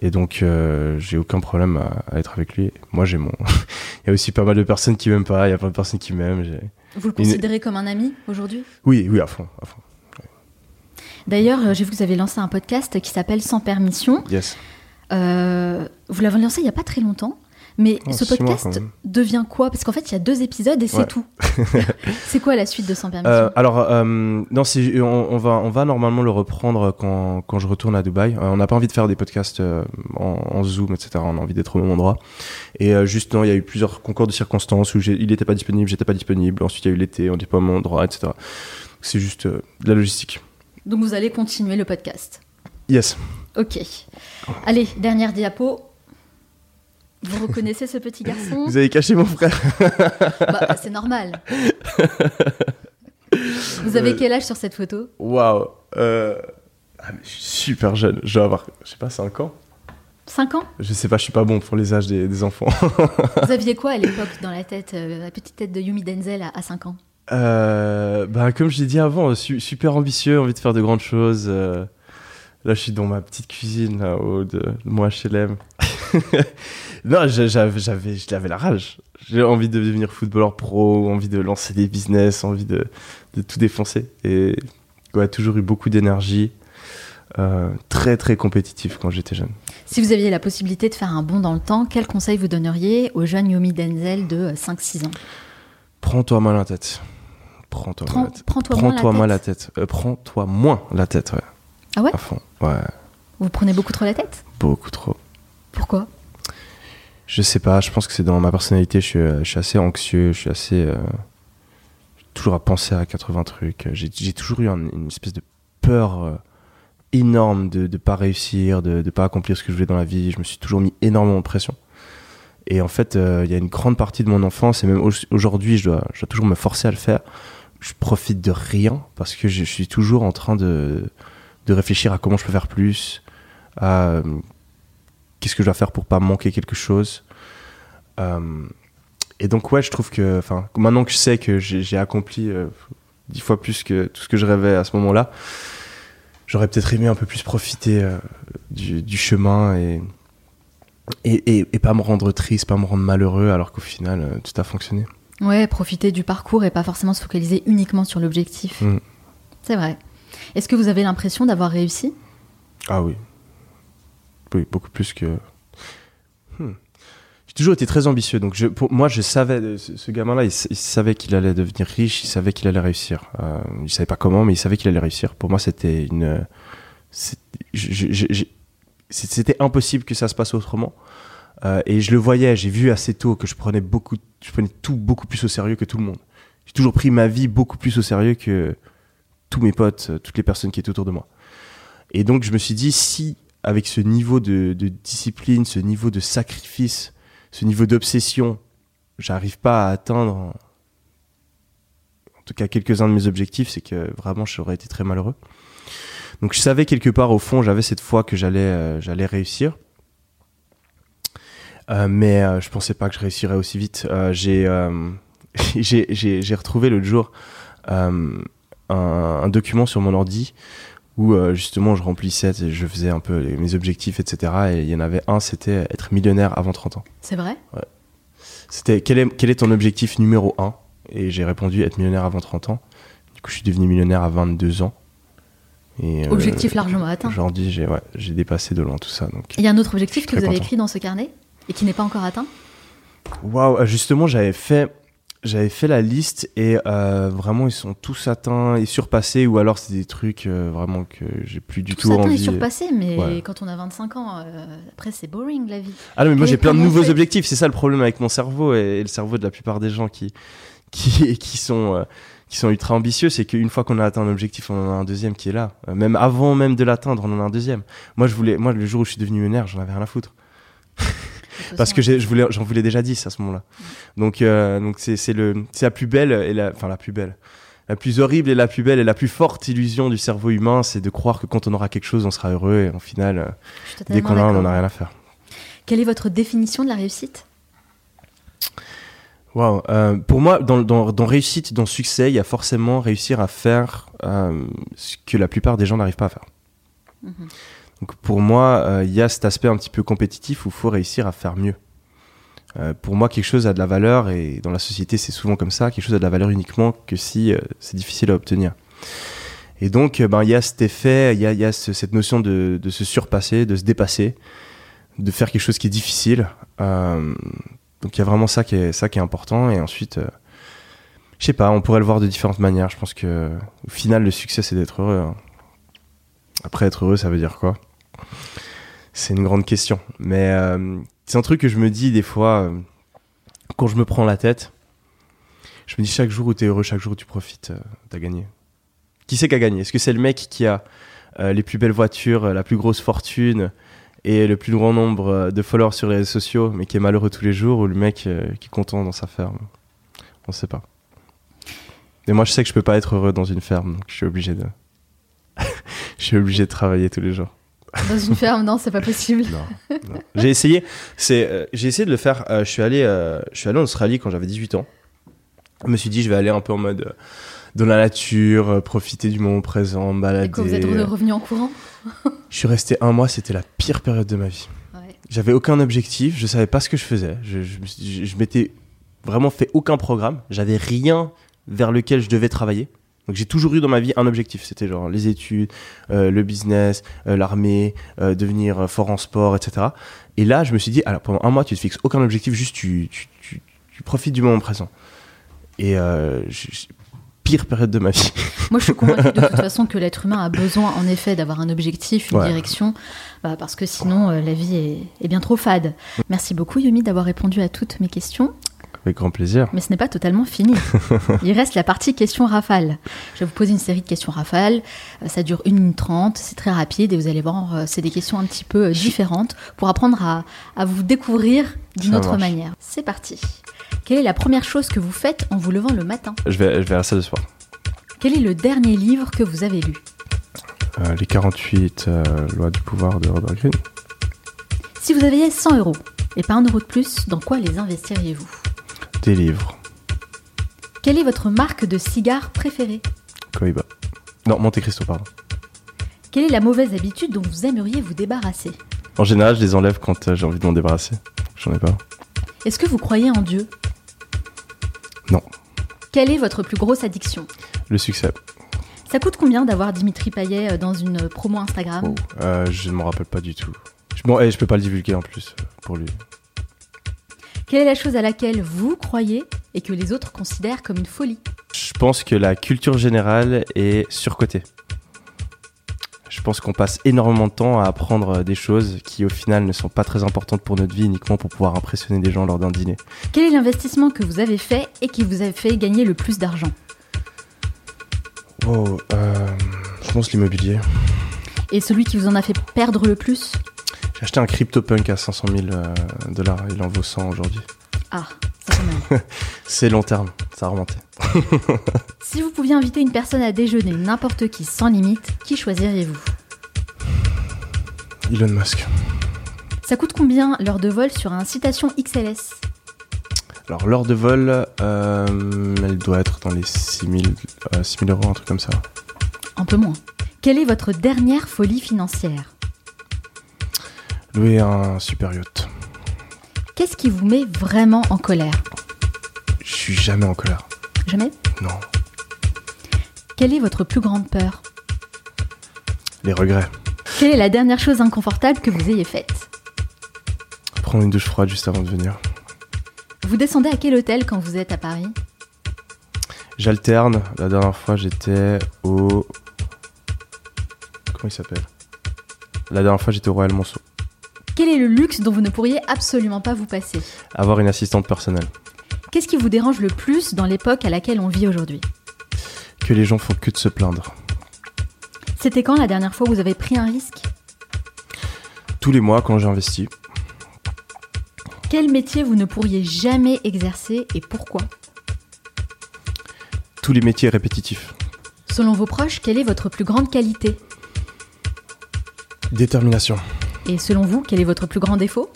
Et donc, euh, j'ai aucun problème à, à être avec lui. Moi, j'ai mon. (laughs) il y a aussi pas mal de personnes qui m'aiment pas, il y a plein de personnes qui m'aiment. Vous le Une- considérez comme un ami aujourd'hui? Oui, oui, à fond, à fond. D'ailleurs, euh, j'ai vu que vous avez lancé un podcast qui s'appelle Sans permission. Yes. Euh, vous l'avez lancé il n'y a pas très longtemps. Mais Oh, ce podcast devient quoi? Parce qu'en fait, il y a deux épisodes et c'est Ouais. tout. (laughs) c'est quoi la suite de Sans permission? Euh, alors, euh, non, c'est- on, on va, on va normalement le reprendre quand, quand je retourne à Dubaï. Euh, on n'a pas envie de faire des podcasts euh, en, en Zoom, etc. On a envie d'être au même endroit. Et euh, juste, non, il y a eu plusieurs concours de circonstances où il n'était pas disponible, j'étais pas disponible. Ensuite, il y a eu l'été, on n'était pas au même endroit, etc. C'est juste euh, de la logistique. Donc vous allez continuer le podcast? Yes. Ok. Allez, dernière diapo. Vous reconnaissez ce petit garçon? Vous avez caché mon frère. Bah, C'est normal. Vous avez Euh, quel âge sur cette photo? Waouh. Euh, ah, mais je suis super jeune. Je dois avoir, je sais pas, 5 ans. 5 ans? Je sais pas, je suis pas bon pour les âges des, des enfants. (laughs) Vous aviez quoi à l'époque dans la tête, euh, la petite tête de Yumi Denzel à, 5 ans? Euh, bah, comme je l'ai dit avant, su- super ambitieux, envie de faire de grandes choses. euh, là, je suis dans ma petite cuisine, là, au de, de mon HLM. Non, j'a- j'avais, j'avais, j'avais la rage. J'ai envie de devenir footballeur pro, envie de lancer des business, envie de, de tout défoncer. Et ouais, toujours eu beaucoup d'énergie. euh, très très compétitif quand j'étais jeune. Si vous aviez la possibilité de faire un bond dans le temps, quel conseil vous donneriez au jeune Yumi Denzel de euh, 5-6 ans? Prends-toi moins la tête. Prends-toi Prends- la tête. Prends-toi moins la Prends-toi moins tête. la tête. Euh, Prends-toi moins la tête, ouais. Ah ouais? À fond. Ouais, Vous prenez beaucoup trop la tête? Beaucoup trop. Pourquoi? Je sais pas, je pense que c'est dans ma personnalité, je suis, euh, assez anxieux, je suis assez. euh, toujours à penser à 80 trucs. J'ai j'ai toujours eu un- une espèce de peur euh, énorme de ne pas réussir, de ne pas accomplir ce que je voulais dans la vie. Je me suis toujours mis énormément de pression. Et en fait, euh, il y a une grande partie de mon enfance, et même au- aujourd'hui, je dois, toujours me forcer à le faire. Je profite de rien parce que je, suis toujours en train de, de réfléchir à comment je peux faire plus, à euh, qu'est-ce que je dois faire pour pas manquer quelque chose. Euh, et donc ouais, je trouve que, enfin, maintenant que je sais que j'ai accompli euh, dix fois plus que tout ce que je rêvais à ce moment-là, j'aurais peut-être aimé un peu plus profiter euh, du, du chemin et, et, et, et pas me rendre triste, pas me rendre malheureux, alors qu'au final, tout a fonctionné. Ouais, profiter du parcours et pas forcément se focaliser uniquement sur l'objectif. Mm. C'est vrai. Est-ce que vous avez l'impression d'avoir réussi? Ah oui. Beaucoup plus que. Hmm. J'ai toujours été très ambitieux. Donc, je, pour moi, je savais, ce, ce gamin-là, il, savait qu'il allait devenir riche, il savait qu'il allait réussir. Euh, il savait pas comment, mais il savait qu'il allait réussir. Pour moi, c'était une. C'était impossible que ça se passe autrement. Euh, et je le voyais, j'ai vu assez tôt que je prenais beaucoup, je prenais tout beaucoup plus au sérieux que tout le monde. J'ai toujours pris ma vie beaucoup plus au sérieux que tous mes potes, toutes les personnes qui étaient autour de moi. Et donc je me suis dit, si avec ce niveau de, discipline, ce niveau de sacrifice, ce niveau d'obsession, j'arrive pas à atteindre, en tout cas quelques-uns de mes objectifs, c'est que vraiment j'aurais été très malheureux. Donc je savais quelque part au fond, j'avais cette foi que j'allais euh, réussir. Euh, mais euh, je pensais pas que je réussirais aussi vite. Euh, j'ai (laughs) j'ai retrouvé l'autre jour un document sur mon ordi où euh, justement je remplissais, et je faisais un peu les- mes objectifs, etc. Et il y en avait un, c'était être millionnaire avant 30 ans. C'est vrai? C'était quel est, quel est ton objectif numéro 1 Et j'ai répondu être millionnaire avant 30 ans. Du coup, je suis devenu millionnaire à 22 ans. Et, euh, Objectif largement atteint. Aujourd'hui, j'ai ouais, j'ai dépassé de loin tout ça. Donc, Il y a un autre objectif que vous avez content. écrit dans ce carnet et qui n'est pas encore atteint? Waouh, justement, j'avais fait, j'avais fait la liste et euh, vraiment, ils sont tous atteints et surpassés, ou alors c'est des trucs euh, vraiment que j'ai plus du Tout envie. et surpassé, mais Ouais. quand on a 25 ans, euh, après c'est boring la vie. Ah non, mais moi j'ai plein de nouveaux fait- objectifs. C'est ça le problème avec mon cerveau et, et le cerveau de la plupart des gens qui, qui, (laughs) qui sont. qui sont ultra ambitieux, c'est qu'une fois qu'on a atteint un objectif, on en a un deuxième qui est là. Même avant même de l'atteindre, on en a un deuxième. Moi, je voulais, moi, le jour où je suis devenu millionnaire, j'en avais rien à foutre. Parce que voulais, j'en voulais déjà 10 à ce moment-là. Donc, euh, donc c'est, c'est le, c'est la plus belle et la, enfin la plus belle. la plus horrible et la plus belle et la plus forte illusion du cerveau humain, c'est de croire que quand on aura quelque chose, on sera heureux. Et au final, euh, dès qu'on a, on n'en a rien à faire. Quelle est votre définition de la réussite? Waouh. euh, pour moi, dans, dans, dans réussite, dans succès, il y a forcément réussir à faire euh, ce que la plupart des gens n'arrivent pas à faire. Mhm. Donc pour moi, euh, il y a cet aspect un petit peu compétitif où il faut réussir à faire mieux. Euh, pour moi, quelque chose a de la valeur, et dans la société, c'est souvent comme ça, quelque chose a de la valeur uniquement que si euh, c'est difficile à obtenir. Et donc, ben, il y a cet effet, il y a, cette notion de, se surpasser, de se dépasser, de faire quelque chose qui est difficile. Donc, il y a vraiment ça qui est, ça qui est important. Et ensuite, je sais pas, on pourrait le voir de différentes manières. Je pense que au final, le succès, c'est d'être heureux. hein. Après, être heureux, ça veut dire quoi? C'est une grande question. Mais euh, c'est un truc que je me dis des fois, euh, quand je me prends la tête, je me dis chaque jour où tu es heureux, chaque jour où tu profites, euh, t'as gagné. Qui c'est qui a gagné? Est-ce que c'est le mec qui a euh, les plus belles voitures, la plus grosse fortune et le plus grand nombre de followers sur les réseaux sociaux, mais qui est malheureux tous les jours, ou le mec qui est content dans sa ferme? On sait pas. Et moi, je sais que je peux pas être heureux dans une ferme, donc je suis obligé de. (laughs) je suis obligé de travailler tous les jours. Dans une ferme, non, c'est pas possible. Non, non. J'ai essayé, c'est, euh, j'ai essayé de le faire. euh, je suis allé, euh, je suis allé en Australie quand j'avais 18 ans. Je me suis dit, je vais aller un peu en mode dans la nature, profiter du moment présent, me balader. Et quand vous êtes revenu en courant? Je suis resté un mois, c'était la pire période de ma vie. Ouais. J'avais aucun objectif, je savais pas ce que je faisais. Je, je, me suis- je- je m'étais vraiment fait aucun programme. J'avais rien vers lequel je devais travailler. Donc j'ai toujours eu dans ma vie un objectif. C'était genre les études, euh, le business, euh, l'armée, euh, devenir fort en sport, etc. Et là, je me suis dit, alors pendant un mois, tu te fixes aucun objectif, juste tu, tu, tu, tu profites du moment présent. Et je- pire période de ma vie. Moi, je suis convaincue de toute (laughs) façon que l'être humain a besoin, en effet, d'avoir un objectif, une Ouais. direction, bah, parce que sinon, la vie est, est bien trop fade. Merci beaucoup, Yumi, d'avoir répondu à toutes mes questions. Avec grand plaisir. Mais ce n'est pas totalement fini. (laughs) Il reste la partie questions rafale. Je vais vous poser une série de questions rafales. Euh, Ça dure 1 minute 30, c'est très rapide et vous allez voir, euh, c'est des questions un petit peu euh, différentes pour apprendre à, à vous découvrir d'une autre marche. manière. C'est parti. Quelle est la première chose que vous faites en vous levant le matin? Je vais, je vais à la salle de sport. Quel est le dernier livre que vous avez lu? Euh, les 48 euh, lois du pouvoir de Robert Greene. Si vous aviez 100 euros et pas un euro de plus, dans quoi les investiriez-vous? Des livres. Quelle est votre marque de cigare préférée? Cohiba. Non, Monte Cristo, pardon. Quelle est la mauvaise habitude dont vous aimeriez vous débarrasser? En général, je les enlève quand euh, j'ai envie de m'en débarrasser. J'en ai pas. Est-ce que vous croyez en Dieu? Non. Quelle est votre plus grosse addiction? Le succès. Ça coûte combien d'avoir Dimitri Payet euh, dans une promo Instagram? Oh, euh, je ne m'en rappelle pas du tout. Je, bon, je peux pas le divulguer en plus euh, pour lui. Quelle est la chose à laquelle vous croyez et que les autres considèrent comme une folie Je pense que la culture générale est surcotée. Je pense qu'on passe énormément de temps à apprendre des choses qui au final ne sont pas très importantes pour notre vie uniquement pour pouvoir impressionner des gens lors d'un dîner. Quel est l'investissement que vous avez fait et qui vous a fait gagner le plus d'argent Oh, euh, je pense l'immobilier. Et celui qui vous en a fait perdre le plus J'ai acheté un CryptoPunk à 500 000 euh, dollars. Il en vaut 100 aujourd'hui. Ah, ça même. (laughs) C'est long terme, ça a remonté. (laughs) si vous pouviez inviter une personne à déjeuner, n'importe qui, sans limite, qui choisiriez-vous? Elon Musk. Ça coûte combien l'heure de vol sur un Citation XLS Alors, l'heure de vol, euh, elle doit être dans les 6000 euh, 6000 euros, un truc comme ça. Un peu moins. Quelle est votre dernière folie financière? Louer un super yacht. Qu'est-ce qui vous met vraiment en colère? Je suis jamais en colère. Jamais? Non. Quelle est votre plus grande peur? Les regrets. Quelle est la dernière chose inconfortable que vous ayez faite? Prendre une douche froide juste avant de venir. Vous descendez à quel hôtel quand vous êtes à Paris? J'alterne. La dernière fois, j'étais au. Comment il s'appelle? La dernière fois, j'étais au Royal Monceau. Quel est le luxe dont vous ne pourriez absolument pas vous passer Avoir une assistante personnelle. Qu'est-ce qui vous dérange le plus dans l'époque à laquelle on vit aujourd'hui Que les gens font que de se plaindre. C'était quand la dernière fois où vous avez pris un risque Tous les mois, quand j'investis, Quel métier vous ne pourriez jamais exercer et pourquoi tous les métiers répétitifs. Selon vos proches, quelle est votre plus grande qualité Détermination, Et selon vous, quel est votre plus grand défaut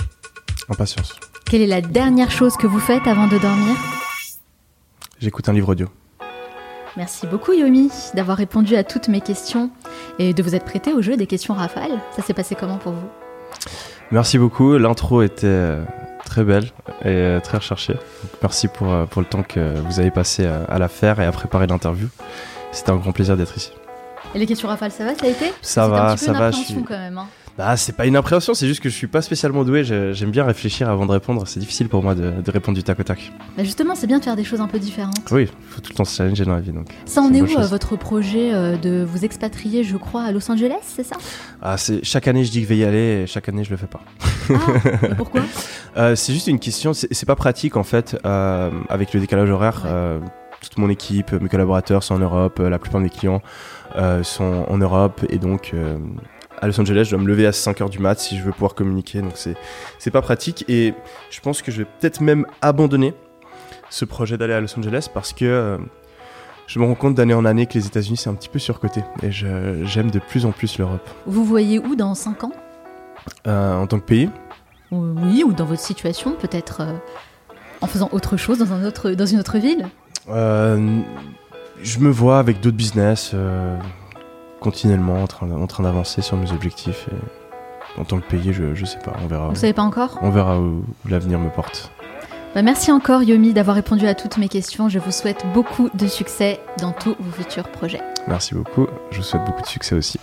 impatience. Quelle est la dernière chose que vous faites avant de dormir J'écoute un livre audio. Merci beaucoup Yomi d'avoir répondu à toutes mes questions et de vous être prêté au jeu des questions rafales. Ça s'est passé comment pour vous Merci beaucoup. L'intro était euh, très belle et euh, très recherchée. Merci pour, euh, pour le temps que vous avez passé à, à la faire et à préparer l'interview. C'était un grand plaisir d'être ici. Et les questions rafales, ça va, ça a été Ça va, un petit peu ça une va, je suis- quand même. hein. Bah, c'est pas une appréhension, c'est juste que je suis pas spécialement doué. J'aime bien réfléchir avant de répondre. C'est difficile pour moi de, de répondre du tac au tac. Bah justement, c'est bien de faire des choses un peu différentes. Oui, faut tout le temps se challenger dans la vie. Donc. Ça en est où euh, chose. votre projet euh, de vous expatrier, je crois, à Los Angeles, c'est ça? Ah, c'est chaque année je dis que je vais y aller et chaque année je le fais pas. Ah, (laughs) pourquoi? Euh, c'est juste une question, c'est pas pratique en fait euh, avec le décalage horaire. Ouais. euh, toute mon équipe, mes collaborateurs sont en Europe, la plupart de mes clients euh, sont en Europe et donc euh, à Los Angeles, je dois me lever à 5h du mat si je veux pouvoir communiquer. Donc c'est pas pratique et je pense que je vais peut-être même abandonner ce projet d'aller à Los Angeles parce que euh, je me rends compte d'année en année que les États-Unis c'est un petit peu surcoté et j'aime de plus en plus l'Europe. Vous voyez où dans 5 ans? Euh, en tant que pays, Ou- Oui, ou dans votre situation, peut-être euh, en faisant autre chose dans, un autre, dans une autre ville? Euh, je me vois avec d'autres business euh, continuellement en train, en train d'avancer sur mes objectifs. Et en tant que pays, je, je sais pas, on verra. Vous savez pas encore? On verra où, où l'avenir me porte. Bah, Merci encore Yomi d'avoir répondu à toutes mes questions. Je vous souhaite beaucoup de succès dans tous vos futurs projets. Merci beaucoup. Je vous souhaite beaucoup de succès aussi.